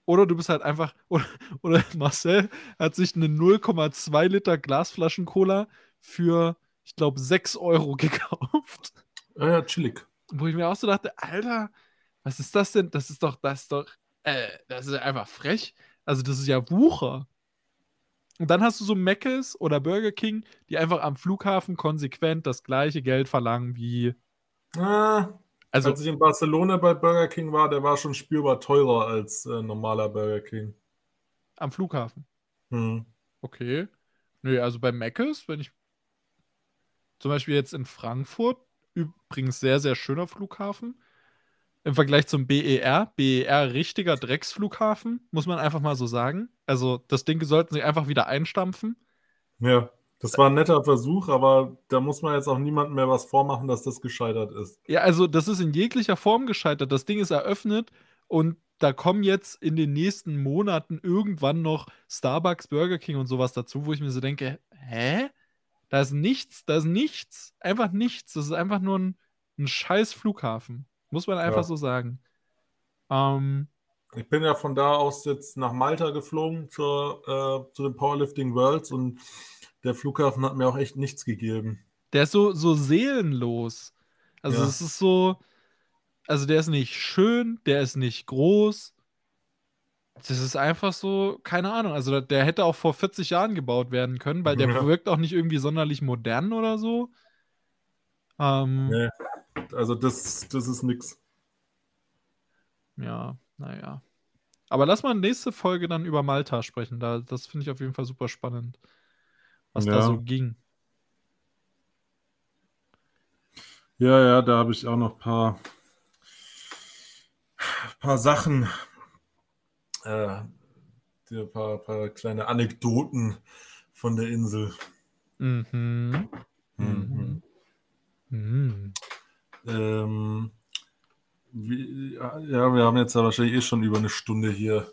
oder du bist halt einfach, (laughs) oder, oder Marcel hat sich eine 0,2 Liter Glasflaschen Cola für, ich glaube, 6 Euro (laughs) gekauft. Ja, ja, chillig. Wo ich mir auch so dachte, Alter, was ist das denn? Das ist doch, das ist doch, äh, das ist einfach frech. Also das ist ja Wucher. Und dann hast du so Mc's oder Burger King, die einfach am Flughafen konsequent das gleiche Geld verlangen wie, Ah, also als ich in Barcelona bei Burger King war, der war schon spürbar teurer als äh, normaler Burger King. am Flughafen. Hm. Okay. Nö, also bei Mc's, wenn ich zum Beispiel jetzt in Frankfurt, übrigens sehr, sehr schöner Flughafen, im Vergleich zum BER, BER richtiger Drecksflughafen, muss man einfach mal so sagen. Also das Ding sollten sie einfach wieder einstampfen. Ja, das war ein netter Versuch, aber da muss man jetzt auch niemandem mehr was vormachen, dass das gescheitert ist. Ja, also das ist in jeglicher Form gescheitert. Das Ding ist eröffnet und da kommen jetzt in den nächsten Monaten irgendwann noch Starbucks, Burger King und sowas dazu, wo ich mir so denke, hä? Da ist nichts, da ist nichts, einfach nichts. Das ist einfach nur ein, ein scheiß Flughafen. Muss man einfach Ja. so sagen. Ähm, Ich bin ja von da aus jetzt nach Malta geflogen zur, äh, zu den Powerlifting Worlds und der Flughafen hat mir auch echt nichts gegeben. der ist so, so seelenlos. Also Ja. es ist so, also der ist nicht schön, der ist nicht groß. Das ist einfach so, keine Ahnung. Also der- hätte auch vor 40 Jahren gebaut werden können, weil der Ja. wirkt auch nicht irgendwie sonderlich modern oder so. Ähm, Nee. Also das, das ist nix. Ja, naja. Aber lass mal nächste Folge dann über Malta sprechen. Da, das finde ich auf jeden Fall super spannend, was da Ja. so ging. Ja, ja, da habe ich auch noch ein paar, paar Sachen, äh, die- ein paar, paar kleine Anekdoten von der Insel. Mhm. Mhm. Mhm. Ähm, wie, ja, wir haben jetzt ja wahrscheinlich eh schon über eine Stunde hier.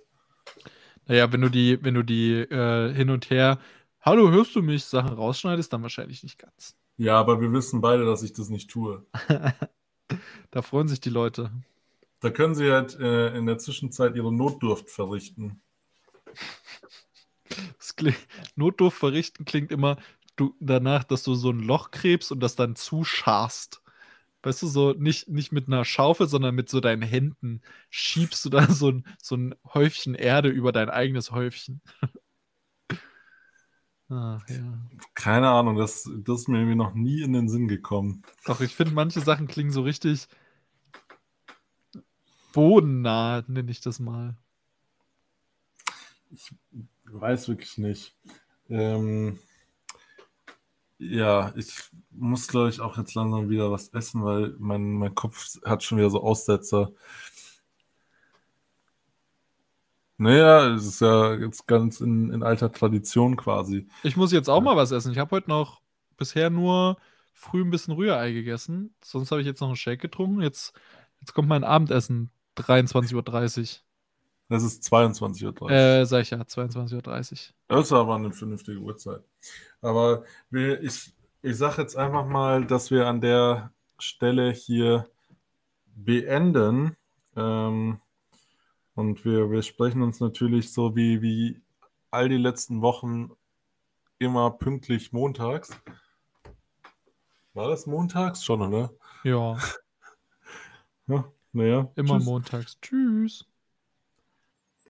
Naja, wenn du die, wenn du die äh, hin und her, hallo, hörst du mich, Sachen rausschneidest, dann wahrscheinlich nicht ganz. Ja, aber wir wissen beide, dass ich das nicht tue. (laughs) Da freuen sich die Leute. Da können sie halt äh, in der Zwischenzeit ihre Notdurft verrichten. (laughs) Klingt, Notdurft verrichten klingt immer du, danach, dass du so ein Loch gräbst und das dann zuscharst. Weißt du, so nicht, nicht mit einer Schaufel, sondern mit so deinen Händen schiebst du da so ein, so ein Häufchen Erde über dein eigenes Häufchen. (laughs) Ach ja. Keine Ahnung, das, das ist mir irgendwie noch nie in den Sinn gekommen. Doch, ich finde, manche Sachen klingen so richtig bodennah, nenne ich das mal. Weiß wirklich nicht. Ähm, ja, ich muss, glaube ich, auch jetzt langsam wieder was essen, weil mein, mein Kopf hat schon wieder so Aussetzer. Naja, es ist ja jetzt ganz in, in alter Tradition quasi. Ich muss jetzt auch mal was essen. Ich habe heute noch bisher nur früh ein bisschen Rührei gegessen. Sonst habe ich jetzt noch einen Shake getrunken. Jetzt, jetzt kommt mein Abendessen. 23.30 Uhr. Das ist 22.30 Uhr. Äh, sag ich ja, 22.30 Uhr. Das ist aber eine vernünftige Uhrzeit. Aber wir, ich, ich sage jetzt einfach mal, dass wir an der Stelle hier beenden. Ähm, und wir, wir sprechen uns natürlich so wie, wie all die letzten Wochen immer pünktlich montags. War das montags schon, oder? Ja. (laughs) ja naja. Immer Tschüss. montags. Tschüss.